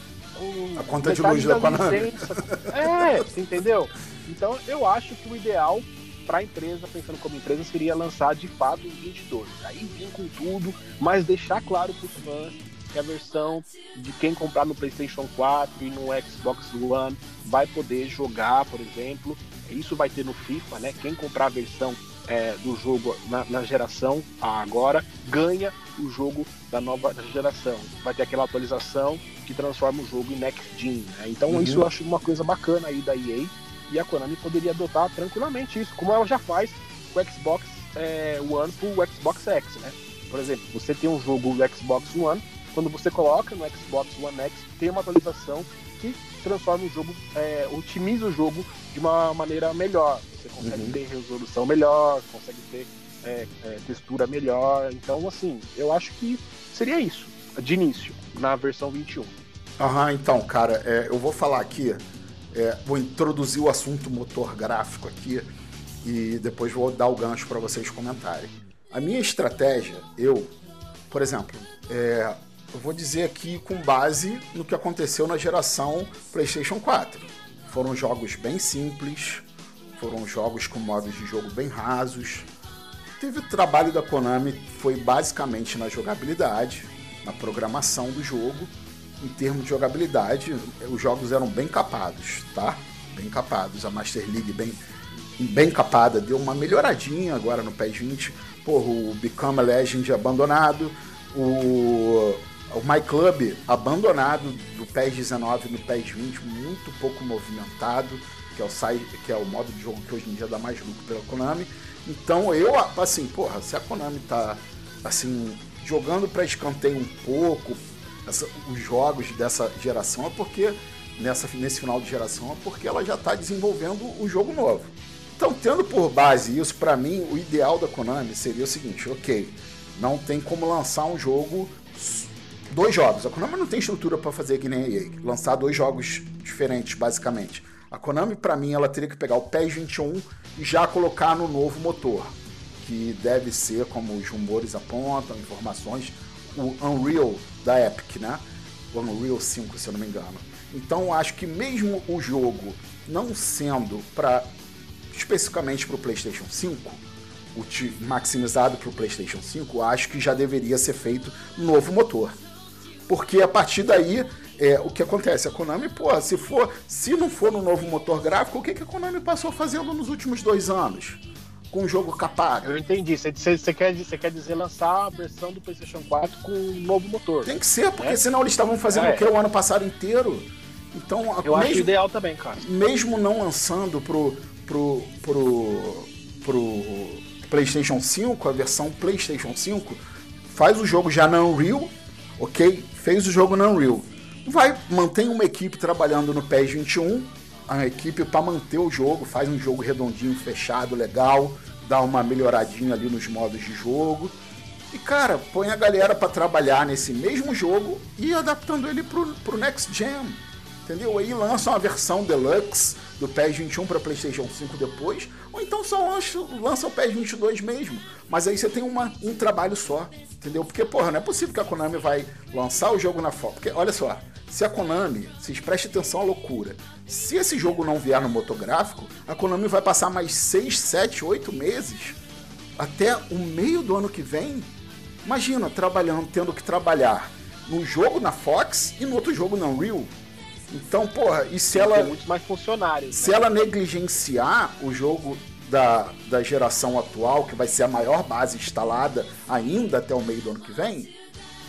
[SPEAKER 2] a conta de luz da Konami.
[SPEAKER 5] É, entendeu? Então eu acho que o ideal para a empresa, pensando como empresa, seria lançar de fato os 22. Aí vir com tudo, mas deixar claro para os fãs que a versão de quem comprar no PlayStation 4 e no Xbox One vai poder jogar, por exemplo. Isso vai ter no FIFA, né? Quem comprar a versão é, do jogo na, na, geração agora ganha o jogo da nova geração. Vai ter aquela atualização que transforma o jogo em Next Gen. Né? Então uhum. isso eu acho uma coisa bacana aí da EA e a Konami poderia adotar tranquilamente isso, como ela já faz com o Xbox é, One pro Xbox X, né? Por exemplo, você tem um jogo do Xbox One, quando você coloca no Xbox One X, tem uma atualização que transforma o jogo, é, otimiza o jogo de uma maneira melhor. Você consegue uhum. ter resolução melhor, consegue ter é, é, textura melhor. Então, assim, eu acho que seria isso, de início, na versão 21.
[SPEAKER 2] Aham, então, cara, é, eu vou falar aqui, é, vou introduzir o assunto motor gráfico aqui e depois vou dar o gancho para vocês comentarem. A minha estratégia, eu, por exemplo, é, eu vou dizer aqui com base no que aconteceu na geração PlayStation 4. Foram jogos bem simples, foram jogos com modos de jogo bem rasos. Teve o trabalho da Konami, foi basicamente na jogabilidade, na programação do jogo. Em termos de jogabilidade, os jogos eram bem capados, tá? Bem capados. A Master League bem, bem capada, deu uma melhoradinha agora no PES 20. Porra, o Become a Legend abandonado, o, o My Club abandonado do PES 19 no PES 20, muito pouco movimentado, que é o que é o modo de jogo que hoje em dia dá mais lucro pela Konami. Então eu, assim, porra, se a Konami tá assim jogando para escanteio um pouco essa, os jogos dessa geração é porque nessa nesse final de geração é porque ela já está desenvolvendo o jogo novo. Então, tendo por base isso, para mim, o ideal da Konami seria o seguinte: ok, não tem como lançar um jogo, dois jogos. A Konami não tem estrutura para fazer que nem a EA, lançar dois jogos diferentes, basicamente. A Konami, para mim, ela teria que pegar o PES 21 e já colocar no novo motor, que deve ser, como os rumores apontam, informações, o Unreal da Epic, né? O Unreal 5, se eu não me engano. Então, acho que mesmo o jogo não sendo para especificamente para o PlayStation 5, maximizado para o PlayStation 5, acho que já deveria ser feito novo motor. Porque a partir daí, é, o que acontece? A Konami, pô, se, for, se não for no novo motor gráfico, o que, que a Konami passou fazendo nos últimos dois anos? Com o jogo capado.
[SPEAKER 5] Eu entendi. Você, quer, quer dizer lançar a versão do PlayStation 4 com um novo motor.
[SPEAKER 2] Tem que ser, porque né? senão eles estavam fazendo é. o que o ano passado inteiro. Então,
[SPEAKER 5] eu mesmo, acho ideal também, cara.
[SPEAKER 2] Mesmo não lançando pro, pro, pro, pro PlayStation 5, a versão PlayStation 5, faz o jogo já na Unreal, ok? Fez o jogo na Unreal. Vai, mantém uma equipe trabalhando no PES 21, a equipe para manter o jogo, faz um jogo redondinho, fechado, legal, dá uma melhoradinha ali nos modos de jogo. E cara, põe a galera para trabalhar nesse mesmo jogo e adaptando ele pro, pro Next Gen. Entendeu? Aí lança uma versão deluxe do PES 21 para PlayStation 5 depois, ou então só lança, lança o PES 22 mesmo. Mas aí você tem uma, um trabalho só, entendeu? Porque, porra, não é possível que a Konami vai lançar o jogo na foto. Porque, olha só, se a Konami, vocês prestem atenção à loucura, se esse jogo não vier no motográfico, a Konami vai passar mais 6, 7, 8 meses até o meio do ano que vem. Imagina, trabalhando, tendo que trabalhar no jogo na Fox e no outro jogo na Unreal. Então, porra, e se ela.
[SPEAKER 5] muitos mais funcionários.
[SPEAKER 2] Se
[SPEAKER 5] né?
[SPEAKER 2] ela negligenciar o jogo da, da geração atual, que vai ser a maior base instalada ainda até o meio do ano que vem,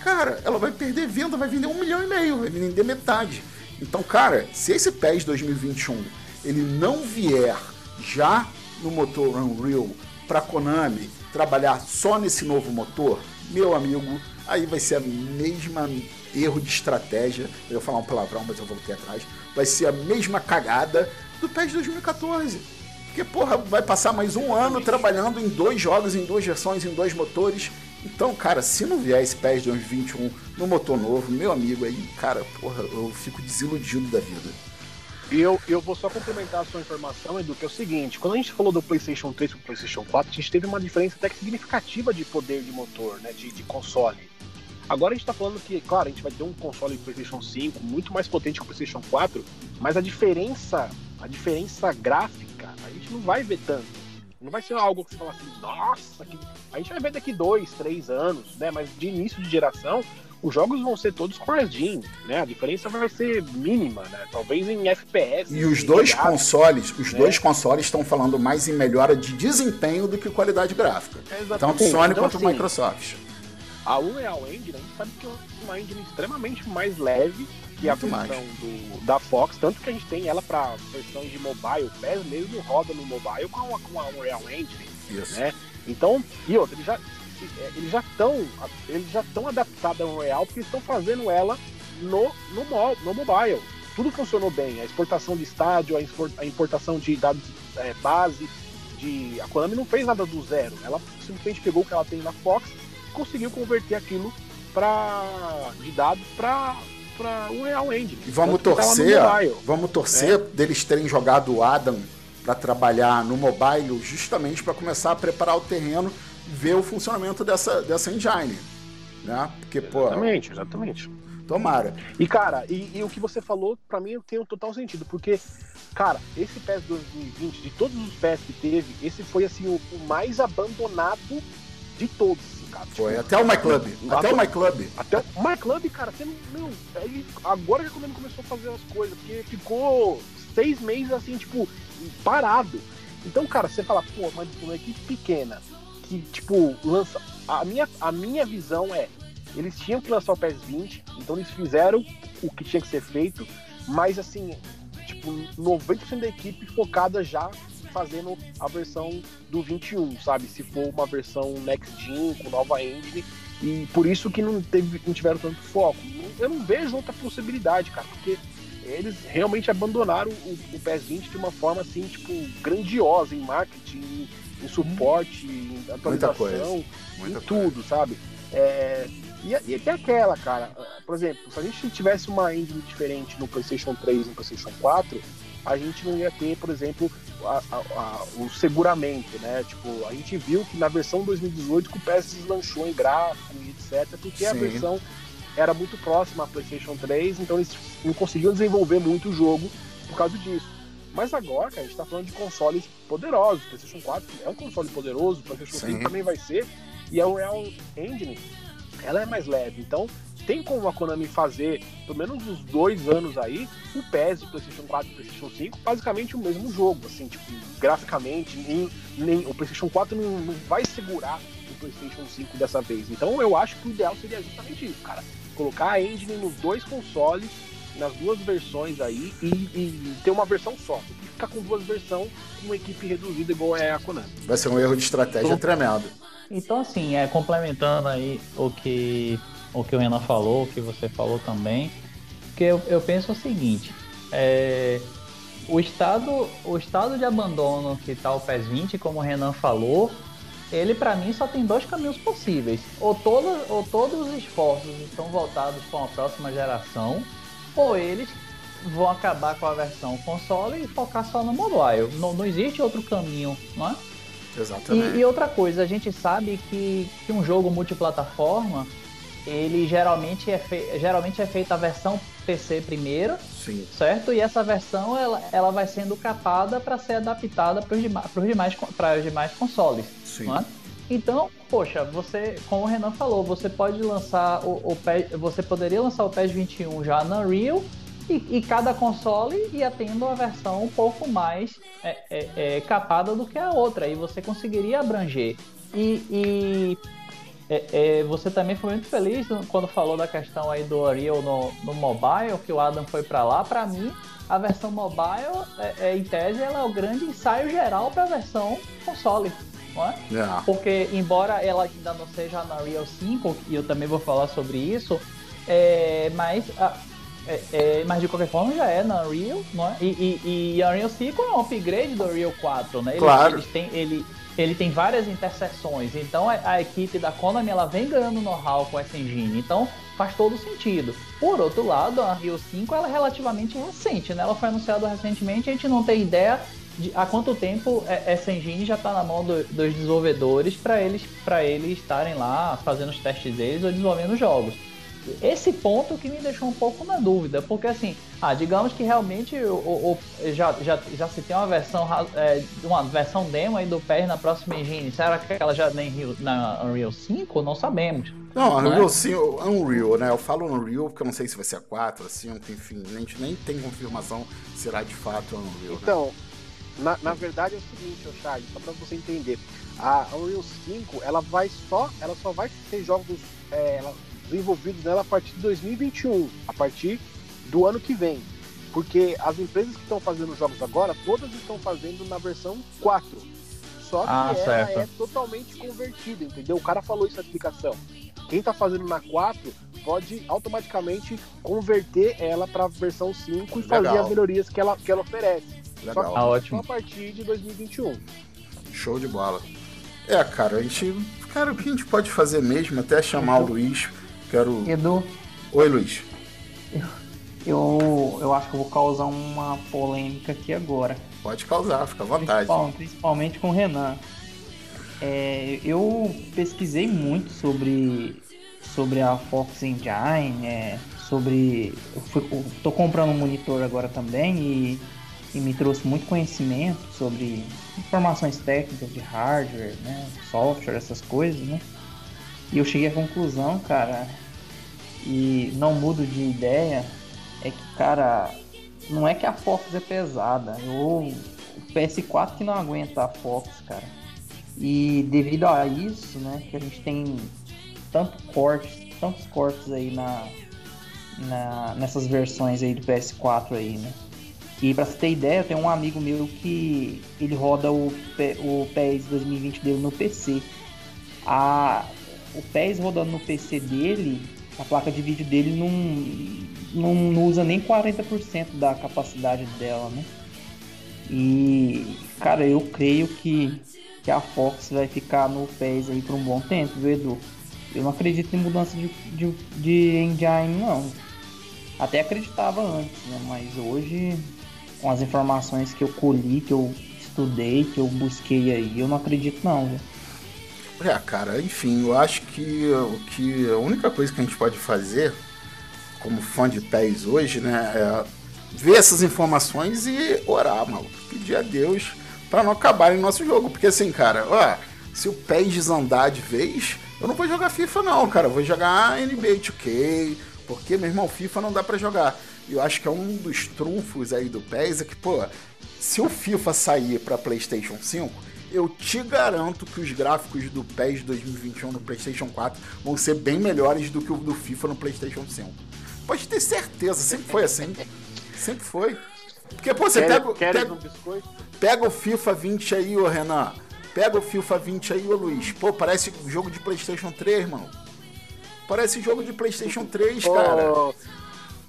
[SPEAKER 2] cara, ela vai perder venda, vai vender um milhão e meio, vai vender metade. Então, cara, se esse PES 2021 ele não vier já no motor Unreal para Konami trabalhar só nesse novo motor, meu amigo, aí vai ser a mesma erro de estratégia. Eu ia falar um palavrão, mas eu voltei atrás. Vai ser a mesma cagada do PES 2014. Porque, porra, vai passar mais um ano trabalhando em dois jogos, em duas versões, em dois motores. Então, cara, se não vier esse PES 2021 no motor novo, meu amigo, aí, cara, porra, eu fico desiludido da vida.
[SPEAKER 5] E eu, eu vou só complementar a sua informação, Edu, que é o seguinte: quando a gente falou do PlayStation 3 para o PlayStation 4, a gente teve uma diferença até que significativa de poder de motor, né, de, de console. Agora a gente está falando que, claro, a gente vai ter um console PlayStation 5 muito mais potente que o PlayStation 4, mas a diferença, a diferença gráfica, gente não vai ver tanto. Não vai ser algo que você fala assim, nossa, que... a gente vai ver daqui dois, três anos, né? Mas de início de geração, os jogos vão ser todos cross-gen, né? A diferença vai ser mínima, né? Talvez em FPS.
[SPEAKER 2] E os dois consoles, os né? dois consoles estão falando mais em melhora de desempenho do que qualidade gráfica.
[SPEAKER 5] É
[SPEAKER 2] Tanto Sony então, quanto assim, Microsoft.
[SPEAKER 5] A Unreal Engine, a gente sabe que é uma engine extremamente mais leve que Muito a versão do, da Fox, tanto que a gente tem ela para versão de mobile, PES mesmo roda no mobile com a, com a Unreal Engine, Isso. né? Então, e outra, eles já eles já estão eles já estão adaptados ao Unreal porque estão fazendo ela no, no, no mobile. Tudo funcionou bem, a exportação de estádio, a, importação de dados é, base, de a Konami não fez nada do zero, ela simplesmente pegou o que ela tem na Fox e conseguiu converter aquilo para de dados para para o Real Engine.
[SPEAKER 2] E vamos torcer, vamos torcer é. deles terem jogado o Adam para trabalhar no mobile, justamente para começar a preparar o terreno e ver o funcionamento dessa, dessa engine. Né? Porque,
[SPEAKER 5] exatamente, pô, exatamente.
[SPEAKER 2] Tomara.
[SPEAKER 5] E, cara, e, e o que você falou, para mim, tem um total sentido, porque, cara, esse PES 2020, de todos os PES que teve, esse foi, assim, o, o mais abandonado de todos
[SPEAKER 2] cara. Foi, tipo, até o MyClub. Até, até o MyClub.
[SPEAKER 5] Até o MyClub, cara, você não aí, agora que Konami começou a fazer as coisas, porque ficou seis meses assim, tipo, parado. Então, cara, você fala, pô, mas uma equipe pequena, que, tipo, lança. A minha, a minha visão é, eles tinham que lançar o PES 20, então eles fizeram o que tinha que ser feito, mas assim, tipo, 90% da equipe focada já fazendo a versão do 21, sabe? Se for uma versão next gen com nova engine e por isso que não, teve, não tiveram tanto foco. Eu não vejo outra possibilidade, cara, porque eles realmente abandonaram o, o PS20 de uma forma assim, tipo, grandiosa em marketing, em suporte, em atualização, Muita em tudo, coisa. sabe? É, e, e até aquela, cara, por exemplo, se a gente tivesse uma engine diferente no PlayStation 3 e no PlayStation 4, a gente não ia ter, por exemplo, a, a, o seguramento, né? Tipo, a gente viu que na versão 2018 que o PS deslanchou em gráfico e etc, porque Sim. a versão era muito próxima à PlayStation 3, então eles não conseguiam desenvolver muito o jogo por causa disso. Mas agora, cara, a gente está falando de consoles poderosos. O PlayStation 4 é um console poderoso, o PlayStation Sim. 5 também vai ser, e a Unreal Engine ela é mais leve. Então, tem como a Konami fazer, pelo menos uns dois anos aí, o PES do PlayStation 4 e PlayStation 5, basicamente o mesmo jogo, assim, tipo, graficamente, nem, nem, o PlayStation 4 não, não vai segurar o PlayStation 5 dessa vez. Então eu acho que o ideal seria justamente isso, cara. Colocar a engine nos dois consoles, nas duas versões aí, e, e ter uma versão só. E ficar com duas versões com uma equipe reduzida igual é a Konami.
[SPEAKER 2] Vai ser um erro de estratégia então, tremendo.
[SPEAKER 4] Então, assim, é, complementando aí o que o que o Renan falou, o que você falou também, que eu, eu penso o seguinte, é, o estado o estado de abandono que está o PES 20, como o Renan falou, ele para mim só tem dois caminhos possíveis. Ou, todo, ou todos os esforços estão voltados para uma próxima geração, ou eles vão acabar com a versão console e focar só no mobile. Não, não existe outro caminho, não é?
[SPEAKER 2] Exatamente.
[SPEAKER 4] E, e outra coisa, a gente sabe que, que um jogo multiplataforma ele geralmente é, fe... geralmente é feita a versão PC primeiro,
[SPEAKER 2] Sim.
[SPEAKER 4] certo? E essa versão ela, ela vai sendo capada para ser adaptada para os demais, demais, demais consoles. Sim. É? Então, poxa, você, como o Renan falou, você pode lançar o, o PES, você poderia lançar o PES 21 já na Unreal e, e, cada console ia tendo uma versão um pouco mais é, é, é, capada do que a outra, e você conseguiria abranger. E, e é, é, você também foi muito feliz quando falou da questão aí do Ariel no, no mobile, que o Adam foi para lá. Para mim, a versão mobile, é, em tese, ela é o grande ensaio geral para a versão console. Não é? Porque, embora ela ainda não seja na Unreal 5, e eu também vou falar sobre isso, é, mas, é, é, mas de qualquer forma já é na Unreal, não é? E, e, e a Unreal 5 é um upgrade do Unreal 4, né? Eles,
[SPEAKER 2] claro.
[SPEAKER 4] Eles têm, ele, ele tem várias interseções. Então a, a equipe da Konami ela vem ganhando know-how com essa engine. Então faz todo sentido. Por outro lado, a Rio 5 ela é relativamente recente, né? Ela foi anunciada recentemente, a gente não tem ideia de há quanto tempo essa engine já está na mão do, dos desenvolvedores para eles para eles estarem lá fazendo os testes deles ou desenvolvendo jogos. Esse ponto que me deixou um pouco na dúvida, porque assim, ah, digamos que realmente o, já, já, já se tem uma versão é, uma versão demo aí do PES na próxima engine, será que ela já nem na Unreal 5? Não sabemos.
[SPEAKER 2] Não, Unreal é? 5, Unreal, né? Eu falo Unreal porque eu não sei se vai ser a 4, a 5, enfim, a gente nem tem confirmação se será de fato Unreal.
[SPEAKER 5] Né? Então, né? na, na verdade é o seguinte, Charles, só pra você entender. A Unreal 5, ela vai só, ela só vai ter jogos é, desenvolvidos nela a partir de 2021, a partir do ano que vem. Porque as empresas que estão fazendo jogos agora, todas estão fazendo na versão 4. Só que ah, ela certo. é totalmente convertida, entendeu? O cara falou isso na explicação. Quem está fazendo na 4 pode automaticamente converter ela para a versão 5 e Legal. fazer as melhorias que ela, que ela oferece. Legal. Só, que, ah, ótimo. só a partir de 2021.
[SPEAKER 2] Show de bola. É, cara, a gente. Cara, o que a gente pode fazer mesmo, até chamar o Luiz Quero.
[SPEAKER 3] Edu.
[SPEAKER 2] Oi, Luiz.
[SPEAKER 3] Eu, eu acho que eu vou causar uma polêmica aqui agora.
[SPEAKER 2] Pode causar, fica à vontade.
[SPEAKER 3] principalmente com o Renan. É, eu pesquisei muito sobre, sobre a Fox Engine, é, sobre. Eu, fui, eu tô comprando um monitor agora também e, e me trouxe muito conhecimento sobre informações técnicas de hardware, né, software, essas coisas, né? E eu cheguei à conclusão, cara, e não mudo de ideia, é que, cara, não é que a Fox é pesada, ou o PS4 que não aguenta a Fox, cara. E devido a isso, né, que a gente tem tanto cortes, tantos cortes aí na, na, nessas versões aí do PS4 aí, né? E pra você ter ideia, tem um amigo meu que ele roda o, o PES 2020 dele no PC. A, o PES rodando no PC dele, a placa de vídeo dele não, não, não usa nem 40% da capacidade dela, né? E, cara, eu creio que, que a Fox vai ficar no PES aí por um bom tempo, viu, Edu? Eu não acredito em mudança de, de, de engine, não. Até acreditava antes, né? Mas hoje, com as informações que eu colhi, que eu estudei, que eu busquei aí, eu não acredito não, viu?
[SPEAKER 2] É, cara, enfim, eu acho que, que a única coisa que a gente pode fazer, como fã de pés hoje, né, é ver essas informações e orar, maluco. Pedir a Deus para não acabar em nosso jogo. Porque assim, cara, ó, se o pés desandar de vez, eu não vou jogar FIFA não, cara. Eu vou jogar NBA 2K, porque, meu irmão, FIFA não dá para jogar. E eu acho que é um dos trunfos aí do PES é que, pô, se o FIFA sair para PlayStation 5, eu te garanto que os gráficos do PES 2021 no PlayStation 4 vão ser bem melhores do que o do FIFA no PlayStation 5. Pode ter certeza, sempre foi assim. Sempre foi. Porque, pô, você pega, pega, um pega o FIFA 20 aí, ô Renan. Pega o FIFA 20 aí, ô Luiz. Pô, parece jogo de PlayStation 3, mano. Parece jogo de PlayStation 3, cara.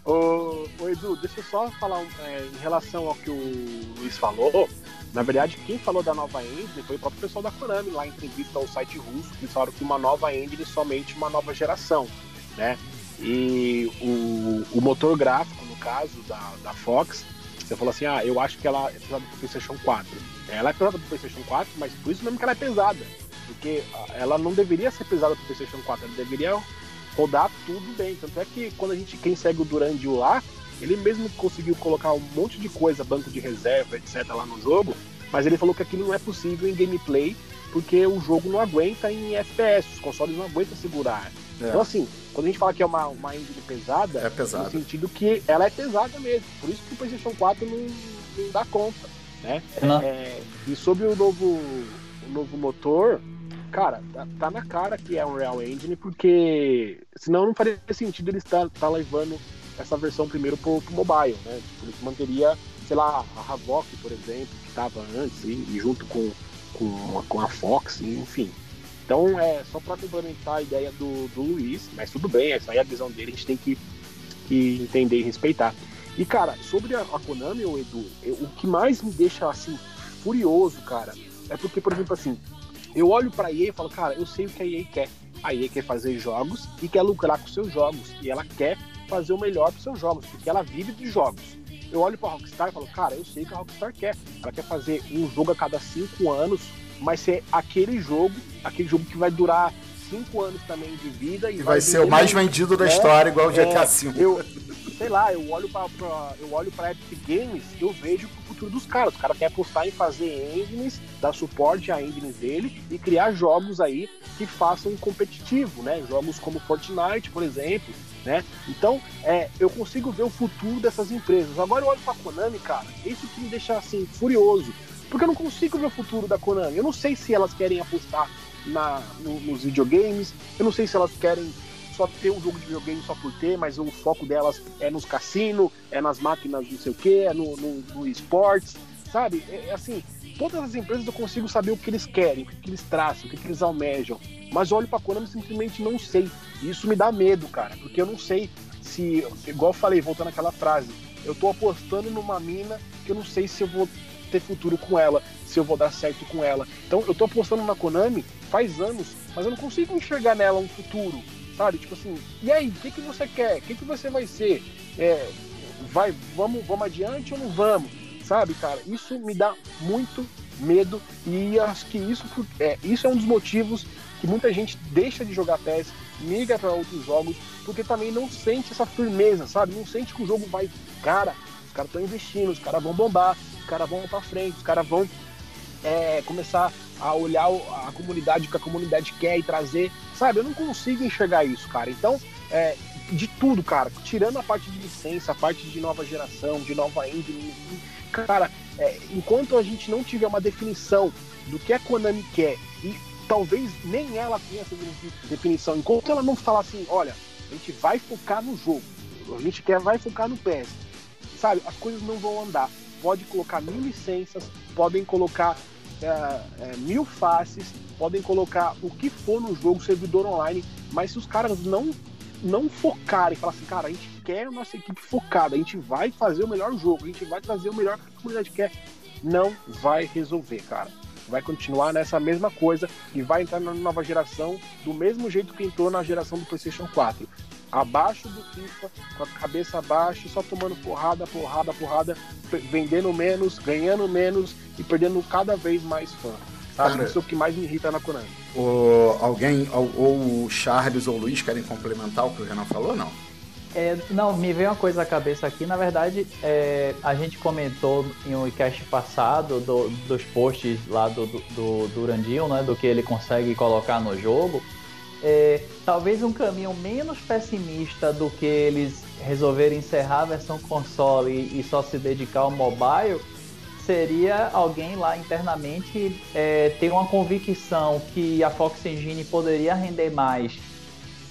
[SPEAKER 5] Ô, ô, Edu, deixa eu só falar é, em relação ao que o Luiz falou. Na verdade, quem falou da nova engine foi o próprio pessoal da Konami, lá em entrevista ao site russo, que falaram que uma nova engine é somente uma nova geração, né? E o, o motor gráfico, no caso da, da Fox, você falou assim, ah, eu acho que ela é pesada pro PlayStation 4. Ela é pesada pro PlayStation 4, mas por isso mesmo que ela é pesada. Porque ah, ela não deveria ser pesada pro PlayStation 4, ela deveria rodar tudo bem. Tanto é que quando a gente, quem segue o Durandio lá, ele mesmo conseguiu colocar um monte de coisa, banco de reserva, etc, lá no jogo, mas ele falou que aquilo não é possível em gameplay, porque o jogo não aguenta em FPS, os consoles não aguentam segurar. É. Então, assim, quando a gente fala que é uma, uma engine pesada,
[SPEAKER 2] é pesada,
[SPEAKER 5] no sentido que ela é pesada mesmo. Por isso que o PlayStation 4 não, não dá conta. Né? É, e sobre o novo, o novo motor, cara, tá, tá, na cara que é um Real Engine, porque senão não faria sentido ele estar tá levando essa versão primeiro pro, pro mobile, né? Ele manteria, sei lá, a Havok, por exemplo, que estava antes, e, e, junto com, com, com a Fox, enfim. Então, é só para complementar a ideia do, do Luiz, mas tudo bem, essa aí é a visão dele, a gente tem que, que entender e respeitar. E, cara, sobre a, a Konami, o Edu, eu, o que mais me deixa, assim, furioso, cara, é porque, por exemplo, assim, eu olho pra EA e falo, cara, eu sei o que a EA quer. A EA quer fazer jogos e quer lucrar com seus jogos. E ela quer fazer o melhor para seus jogos, porque ela vive de jogos. Eu olho para a Rockstar e falo, cara, eu sei que a Rockstar quer. Ela quer fazer um jogo a cada cinco anos, mas ser aquele jogo, aquele jogo que vai durar 5 anos também de vida. E,
[SPEAKER 2] e vai, ser o mais vendido da é, história, igual o GTA V.
[SPEAKER 5] É, eu, sei lá, eu olho pra, pra, eu olho pra Epic Games eu vejo o futuro dos caras. Os caras querem apostar em fazer engines, dar suporte a engines dele e criar jogos aí que façam competitivo, né? Jogos como Fortnite, por exemplo, né? Então, é, eu consigo ver o futuro dessas empresas. Agora eu olho pra Konami, cara, isso que me deixa assim furioso, porque eu não consigo ver o futuro da Konami. Eu não sei se elas querem apostar na, no, nos videogames, eu não sei se elas querem só ter um jogo de videogame só por ter, mas o foco delas é nos cassinos, é nas máquinas não sei o que, é no, no, no esportes, sabe? É, é, assim, todas as empresas eu consigo saber o que eles querem, o que, eles traçam, o que, eles almejam. Mas olho pra Konami simplesmente não sei. E isso me dá medo, cara, porque eu não sei se, igual eu falei, voltando àquela frase, eu tô apostando numa mina que eu não sei se eu vou ter futuro com ela, se eu vou dar certo com ela. Então eu tô apostando na Konami faz anos, mas eu não consigo enxergar nela um futuro sabe? Tipo assim, e aí, o que, que você quer? O que, que você vai ser? É, vai, vamos, vamos adiante ou não vamos? Sabe, cara? Isso me dá muito medo e acho que isso é, isso é um dos motivos que muita gente deixa de jogar PES, migra para outros jogos, porque também não sente essa firmeza, sabe? Não sente que o jogo vai, cara, os caras estão investindo, os caras vão bombar, os caras vão para frente, os caras vão é, começar a olhar a comunidade que a comunidade quer e trazer, sabe? Eu não consigo enxergar isso, cara. Então, é, de tudo, cara, tirando a parte de licença, a parte de nova geração, de nova engine, cara, é, enquanto a gente não tiver uma definição do que a Konami quer e talvez nem ela tenha essa definição, enquanto ela não falar assim, olha, a gente vai focar no jogo, a gente quer vai focar no PES, sabe? As coisas não vão andar. Pode colocar mil licenças, podem colocar é, é, mil faces, podem colocar o que for no jogo, servidor online, mas se os caras não não focarem, falar assim, cara, a gente quer a nossa equipe focada, a gente vai fazer o melhor jogo, a gente vai trazer o melhor que a comunidade quer, não vai resolver, cara. Vai continuar nessa mesma coisa e vai entrar na nova geração do mesmo jeito que entrou na geração do PlayStation 4 abaixo do FIFA, com a cabeça abaixo, só tomando porrada, porrada, porrada, vendendo menos, ganhando menos e perdendo cada vez mais fã. Sabe? Isso é o que mais me irrita na Konami.
[SPEAKER 2] O, alguém, ou, ou o Charles ou o Luiz querem complementar o que o Renan falou, não?
[SPEAKER 4] É, não, me veio uma coisa à cabeça aqui. Na verdade, é, a gente comentou em um cast passado do, dos posts lá do, do, do Durandinho, né? Do que ele consegue colocar no jogo é, talvez um caminho menos pessimista do que eles resolverem encerrar a versão console e, e só se dedicar ao mobile seria alguém lá internamente é, ter uma convicção que a Fox Engine poderia render mais,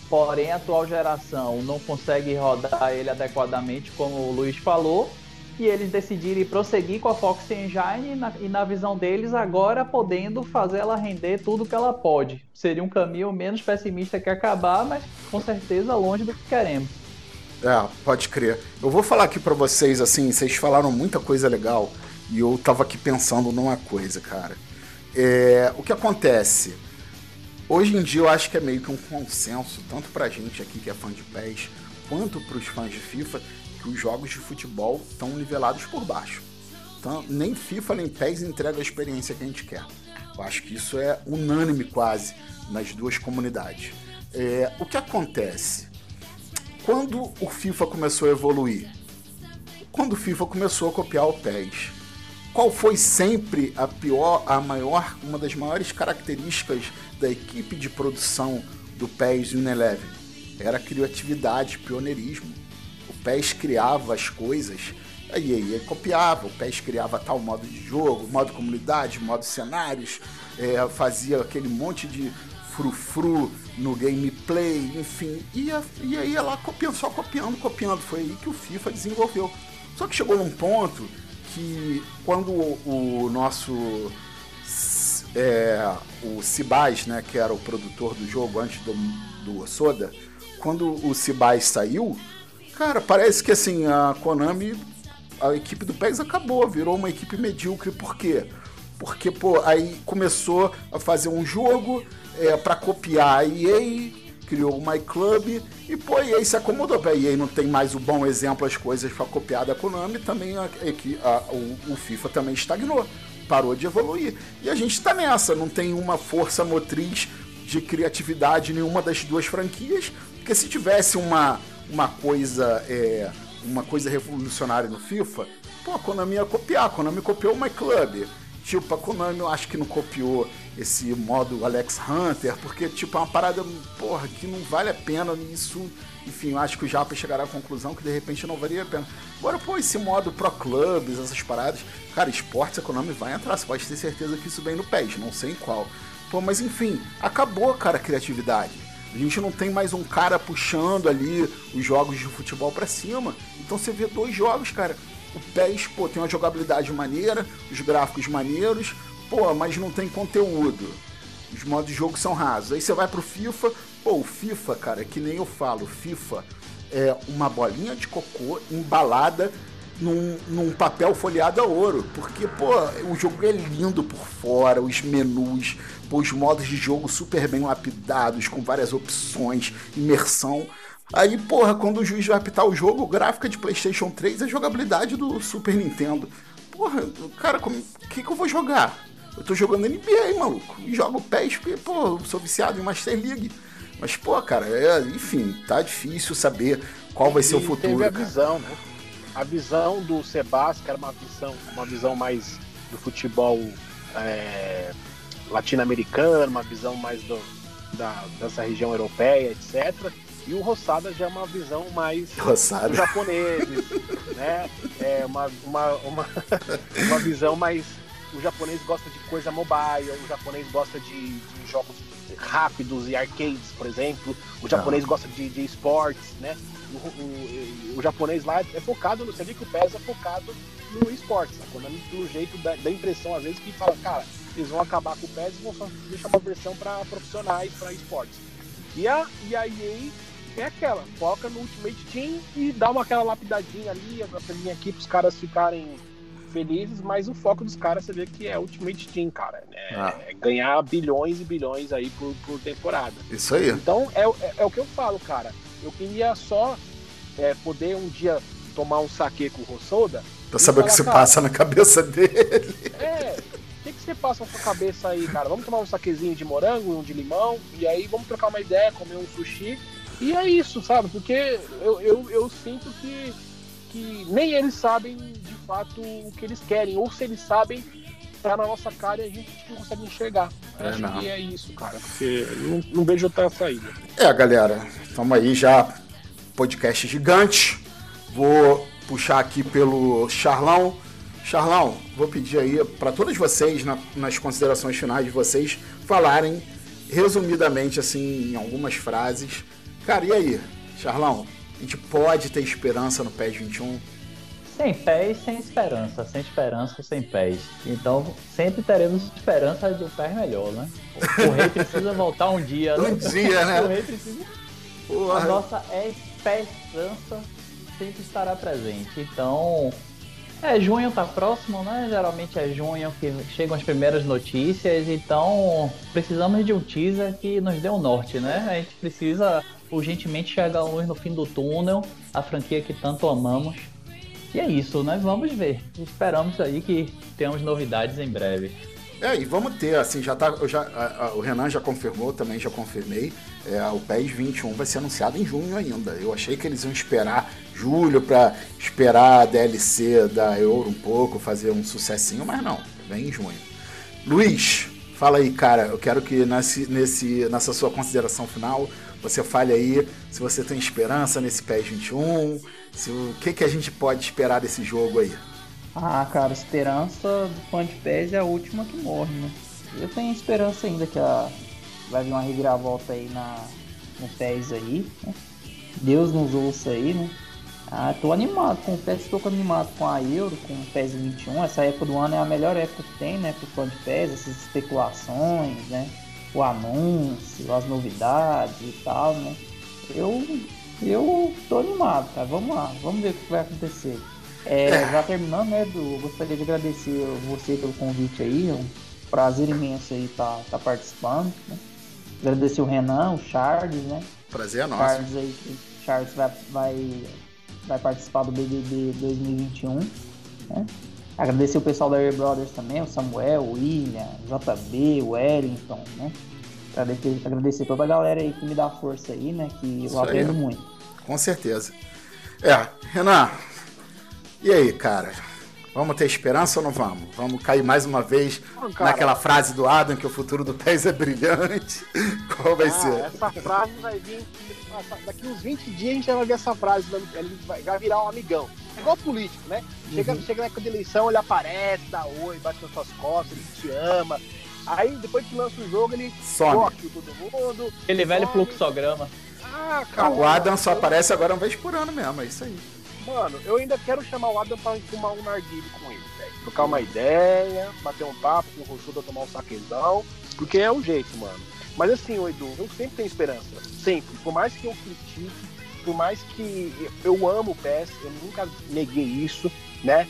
[SPEAKER 4] porém a atual geração não consegue rodar ele adequadamente, como o Luiz falou, e eles decidirem prosseguir com a Fox Engine e na, e na, visão deles agora podendo fazer ela render tudo que ela pode. Seria um caminho menos pessimista que acabar, mas com certeza longe do que queremos.
[SPEAKER 2] É, pode crer. Eu vou falar aqui para vocês assim, vocês falaram muita coisa legal e eu tava aqui pensando numa coisa, cara. É, o que acontece? Hoje em dia eu acho que é meio que um consenso, tanto pra gente aqui que é fã de PES, quanto pros fãs de FIFA, os jogos de futebol estão nivelados por baixo. Então, nem FIFA nem PES entrega a experiência que a gente quer. Eu acho que isso é unânime quase nas duas comunidades. É, o que acontece? Quando o FIFA começou a evoluir? Quando o FIFA começou a copiar o PES? Qual foi sempre a pior, a maior, uma das maiores características da equipe de produção do PES e Eleven? Era criatividade, pioneirismo PES criava as coisas, a EA copiava, o PES criava tal modo de jogo, modo comunidade, modo cenários, é, fazia aquele monte de frufru no gameplay, enfim, ia, ia, ia lá copiando, só copiando, copiando. Foi aí que o FIFA desenvolveu. Só que chegou num ponto que quando o, o nosso é, o Cibais, né, que era o produtor do jogo antes do, do Soda, quando o Cibais saiu, Cara, parece que assim, a Konami, a equipe do PES acabou, virou uma equipe medíocre. Por quê? Porque, pô, aí começou a fazer um jogo é, para copiar a EA, criou o My Club e, pô, a EA se acomodou. A EA não tem mais o bom exemplo, as coisas para copiar da Konami, também a, a, o, o FIFA também estagnou, parou de evoluir. E a gente está nessa, não tem uma força motriz de criatividade nenhuma das duas franquias, porque se tivesse uma, uma coisa é, uma coisa revolucionária no FIFA, pô, a Konami ia copiar, a Konami copiou o My Club. Tipo, a Konami eu acho que não copiou esse modo Alex Hunter, porque, tipo, é uma parada, porra, que não vale a pena isso. Enfim, eu acho que o Japa chegará à conclusão que de repente não valia a pena. Agora, pô, esse modo Pro Clubs, essas paradas, cara, esportes, a Konami vai entrar, você pode ter certeza que isso vem no PES, não sei em qual. Pô, mas enfim, acabou, cara, a criatividade. A gente não tem mais um cara puxando ali os jogos de futebol para cima. Então você vê dois jogos, cara. O PES, pô, tem uma jogabilidade maneira, os gráficos maneiros, pô, mas não tem conteúdo. Os modos de jogo são rasos. Aí você vai pro FIFA, pô, o FIFA, cara, que nem eu falo, FIFA é uma bolinha de cocô embalada num, num, papel folheado a ouro. Porque, pô, o jogo é lindo por fora, os menus, pô, os modos de jogo super bem lapidados, com várias opções, imersão. Aí, porra, quando o juiz vai apitar o jogo, o gráfico é de PlayStation 3 é a jogabilidade do Super Nintendo. Porra, cara, o que, que eu vou jogar? Eu tô jogando NBA, maluco. E jogo PES porque, pô, sou viciado em Master League. Mas, pô, cara, é, enfim, tá difícil saber qual vai ser o futuro. Teve
[SPEAKER 5] a visão, né? A visão do Sebastião, que era uma visão, uma visão mais do futebol é, latino-americano, uma visão mais do, da, dessa região europeia, etc e o Rossada já é uma visão mais
[SPEAKER 2] Rossada.
[SPEAKER 5] japoneses, né? É uma, uma, uma, uma visão mais. O japonês gosta de coisa mobile, o japonês gosta de, de jogos rápidos e arcades, por exemplo. O japonês ah. gosta de, de esportes, né? O, o, o, japonês lá é focado no. Você vê que o PES é focado no esportes. Né? Quando pelo jeito da, da, impressão, às vezes, que fala, cara, eles vão acabar com o PES e vão só deixar uma versão para profissionais, para esportes. E a, e a EA é aquela, foca no Ultimate Team e dá uma aquela lapidadinha ali, pra vir aqui pros caras ficarem felizes, mas o foco dos caras você vê que é Ultimate Team, cara. É, ah. é ganhar bilhões e bilhões aí por, por temporada.
[SPEAKER 2] Isso aí.
[SPEAKER 5] Então é, é, é, o que eu falo, cara. Eu queria só é, poder um dia tomar um saque com o Rossoda.
[SPEAKER 2] Pra saber o que se passa na cabeça dele.
[SPEAKER 5] É, o que, que você passa na sua cabeça aí, cara? Vamos tomar um saquezinho de morango, um de limão, e aí vamos trocar uma ideia, comer um sushi e é isso, sabe? Porque eu, eu, eu sinto que, que nem eles sabem de fato o que eles querem, ou se eles sabem, tá na nossa cara e a gente não consegue enxergar. Eu é, acho não. que é isso, cara, porque não, não vejo outra saída.
[SPEAKER 2] É, galera, estamos aí já, podcast gigante. Vou puxar aqui pelo Charlão. Charlão, vou pedir aí para todos vocês, na, nas considerações finais de vocês, falarem resumidamente, assim, em algumas frases, Cara, e aí, Charlão? A gente pode ter esperança no PES 21?
[SPEAKER 4] Sem pés, sem esperança. Sem esperança, sem pés. Então, sempre teremos esperança de um pés melhor, né? O rei precisa voltar um dia,
[SPEAKER 2] né? Um dia, né?
[SPEAKER 4] O rei precisa... Porra. A nossa esperança sempre estará presente. Então, é, junho tá próximo, né? Geralmente é junho que chegam as primeiras notícias, então precisamos de um teaser que nos dê um norte, né? A gente precisa urgentemente chegar a luz no fim do túnel, a franquia que tanto amamos. E é isso, né? Vamos ver. Esperamos aí que tenhamos novidades em breve.
[SPEAKER 2] É, e vamos ter, assim, já tá. Já, a, a, o Renan já confirmou, também já confirmei. É, o PES 21 vai ser anunciado em junho ainda. Eu achei que eles iam esperar julho para esperar a DLC da Euro um pouco, fazer um sucessinho, mas não, vem em junho. Luiz, fala aí, cara, eu quero que nesse, nesse, nessa sua consideração final você fale aí se você tem esperança nesse PES 21, se, o que, que a gente pode esperar desse jogo aí.
[SPEAKER 3] Ah, cara, esperança do fã de PES é a última que morre, né? Eu tenho esperança ainda que a... vai vir uma reviravolta aí na... no PES aí, né? Deus nos ouça aí, né? Ah, tô animado, confesso que tô animado com a Euro, com o PES 21. Essa época do ano é a melhor época que tem, né? Pro fã de PES, essas especulações, né? o anúncio, as novidades e tal, né? Eu, eu tô animado, cara. Vamos lá, vamos ver o que vai acontecer. É, é. já terminando, né, Edu? Gostaria de agradecer você pelo convite aí. É um prazer imenso aí estar tá, tá participando. Né? Agradecer o Renan, o Charles, né?
[SPEAKER 2] Prazer é nosso.
[SPEAKER 3] Charles, aí, Charles vai, vai, vai participar do BBB 2021. Né? Agradecer o pessoal da Air Brothers também, o Samuel, o William, o JB, o Wellington, né? Agradecer, agradecer toda a galera aí que me dá força aí, né? Que
[SPEAKER 2] Isso
[SPEAKER 3] eu aprendo
[SPEAKER 2] aí.
[SPEAKER 3] muito.
[SPEAKER 2] Com certeza. É, Renan, e aí, cara? Vamos ter esperança ou não vamos? Vamos cair mais uma vez
[SPEAKER 5] Não,
[SPEAKER 2] naquela frase do Adam que o futuro do PES é brilhante. Qual vai
[SPEAKER 5] Ah,
[SPEAKER 2] ser?
[SPEAKER 5] essa frase vai vir. Daqui uns 20 dias a gente vai ver essa frase, ele vai, vai virar um amigão. É igual político, né? Chega,
[SPEAKER 2] Uhum.
[SPEAKER 5] chega na época de eleição, ele aparece, dá oi, bate nas suas costas, ele te ama. Aí depois que lança o jogo, ele
[SPEAKER 2] Some.
[SPEAKER 5] todo mundo.
[SPEAKER 4] Aquele velho fluxograma.
[SPEAKER 5] Ah, cara.
[SPEAKER 2] O Adam só aparece agora uma vez por ano mesmo, é isso aí.
[SPEAKER 5] Mano, eu ainda quero chamar o Adam pra fumar um narguilho com ele, velho. Trocar uma ideia, bater um papo com o Rossuda, tomar um saquezão. Porque é o jeito, mano. Mas assim, ô Edu, eu sempre tenho esperança. Sempre. Por mais que eu critique, por mais que eu amo o PES, eu nunca neguei isso, né?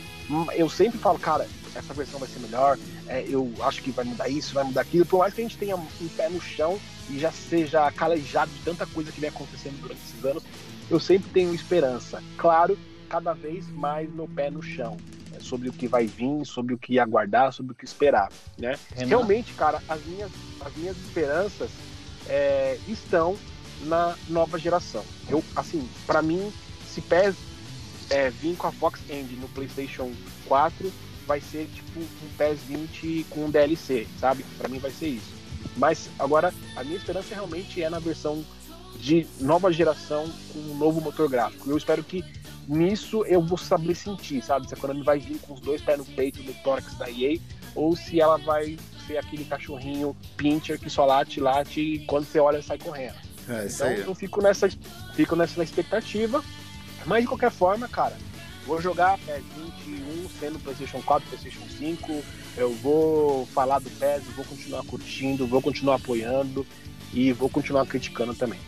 [SPEAKER 5] Eu sempre falo, cara, essa versão vai ser melhor, é, eu acho que vai mudar isso, vai mudar aquilo. Por mais que a gente tenha um pé no chão e já seja calejado de tanta coisa que vem acontecendo durante esses anos, eu sempre tenho esperança. Claro, cada vez mais meu pé no chão. né, Sobre o que vai vir, sobre o que aguardar, sobre o que esperar, né?
[SPEAKER 4] Renan?
[SPEAKER 5] Realmente, cara, as minhas, as minhas esperanças é, estão na nova geração. Eu, assim, para mim, se PES é, vir com a Fox Engine no PlayStation 4, vai ser tipo um PES 20 com um DLC, sabe? Para mim vai ser isso. Mas agora a minha esperança realmente é na versão de nova geração com um novo motor gráfico. Eu espero que nisso eu vou saber sentir, sabe? Se a Konami vai vir com os dois pés no peito no tórax da EA ou se ela vai ser aquele cachorrinho pincher que só late, late e quando você olha sai correndo.
[SPEAKER 2] É
[SPEAKER 5] Então
[SPEAKER 2] aí.
[SPEAKER 5] eu fico nessa, fico nessa expectativa. Mas de qualquer forma, cara, vou jogar PES 21 sendo PlayStation 4, PlayStation 5. Eu vou falar do PES, vou continuar curtindo, vou continuar apoiando e vou continuar criticando também.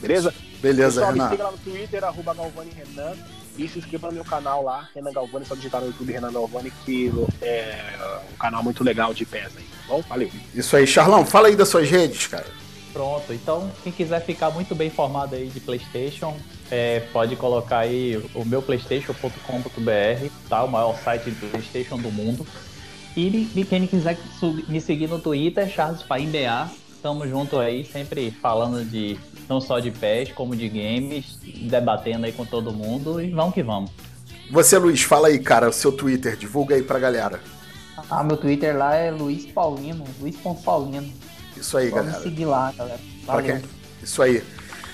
[SPEAKER 5] Beleza?
[SPEAKER 2] Beleza,
[SPEAKER 5] Pessoal, me
[SPEAKER 2] Renan.
[SPEAKER 5] siga lá no Twitter, arroba Galvani Renan. E se inscreva no meu canal lá, Renan Galvani, só digitar no YouTube Renan Galvani, que é um canal muito legal de PES aí, tá bom? Valeu.
[SPEAKER 2] Isso aí, Charlão, fala aí das suas redes, cara.
[SPEAKER 4] Pronto, então quem quiser ficar muito bem informado aí de PlayStation, é, pode colocar aí o meu playstation.com.br, tá? O maior site de PlayStation do mundo. E, e quem quiser me seguir no Twitter, Charles Paim BA. Tamo junto aí, sempre falando de não só de PES, como de games, debatendo aí com todo mundo e vamos que vamos.
[SPEAKER 2] Você, Luiz, fala aí, cara, o seu Twitter, divulga aí pra galera.
[SPEAKER 3] Ah, meu Twitter lá é Luiz Paulino, Luiz.paulino.
[SPEAKER 2] Isso aí,
[SPEAKER 3] me
[SPEAKER 2] galera.
[SPEAKER 3] seguir lá, galera. Valeu.
[SPEAKER 2] quem? Isso aí.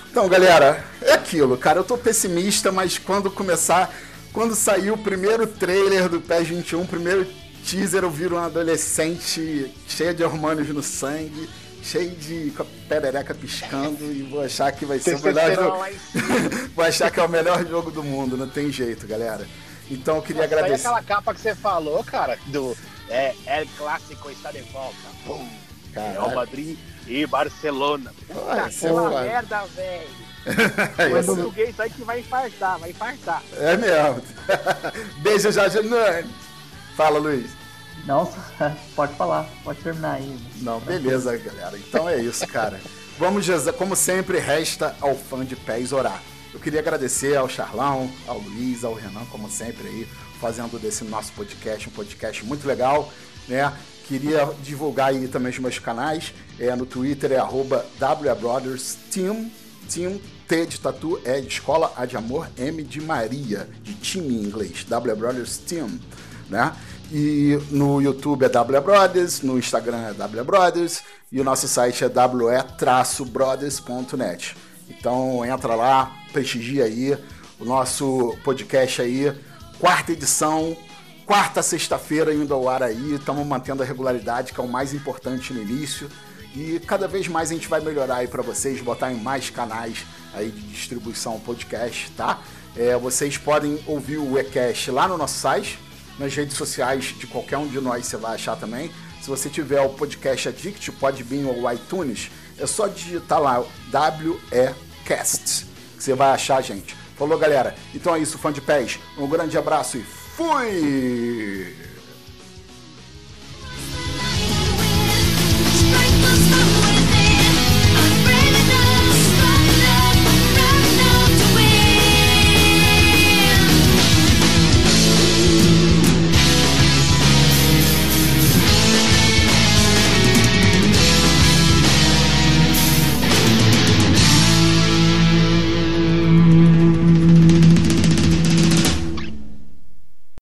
[SPEAKER 2] Então, galera, é aquilo, cara. Eu tô pessimista, mas quando começar. Quando sair o primeiro trailer do PES 21, o primeiro teaser, eu viro um adolescente cheio de hormônios no sangue, cheio de perereca piscando e vou achar que vai ser o melhor jogo. Vou achar que é o melhor jogo do mundo, não tem jeito, galera. Então eu queria
[SPEAKER 5] Nossa,
[SPEAKER 2] agradecer.
[SPEAKER 5] aquela capa que você falou, cara, do é, El Clássico está de volta. Pum. Real. Madrid e Barcelona. Puta,
[SPEAKER 2] Olha,
[SPEAKER 5] aquela
[SPEAKER 2] vai.
[SPEAKER 5] merda, velho.
[SPEAKER 2] É
[SPEAKER 5] O
[SPEAKER 2] isso.
[SPEAKER 5] português aí que vai infartar, vai infartar.
[SPEAKER 2] É mesmo. Beijo, Jorge Nunes. Fala, Luiz.
[SPEAKER 3] Não, pode falar, pode terminar aí.
[SPEAKER 2] Não, beleza, galera. Então é isso, cara. Vamos, como sempre, resta ao fã de pés orar. Eu queria agradecer ao Charlão, ao Luiz, ao Renan, como sempre aí, fazendo desse nosso podcast um podcast muito legal, né? Queria divulgar aí também os meus canais. É, no Twitter é arroba WBrothersTeam. Team T de tatu é de escola, A de amor, M de Maria, de time em inglês. W Brothers Team, né? E no YouTube é W Brothers, no Instagram é W Brothers e o nosso site é we-brothers.net. Então entra lá, prestigia aí o nosso podcast aí, quarta edição, quarta sexta-feira indo ao ar aí, estamos mantendo a regularidade que é o mais importante no início. E cada vez mais a gente vai melhorar aí para vocês, botar em mais canais aí de distribuição podcast, tá? É, vocês podem ouvir o Ecast lá no nosso site, nas redes sociais de qualquer um de nós você vai achar também. Se você tiver o podcast Addict, Podbean ou iTunes, é só digitar lá WECast, que você vai achar gente. Falou, galera? Então é isso, fã de pés. Um grande abraço e fui!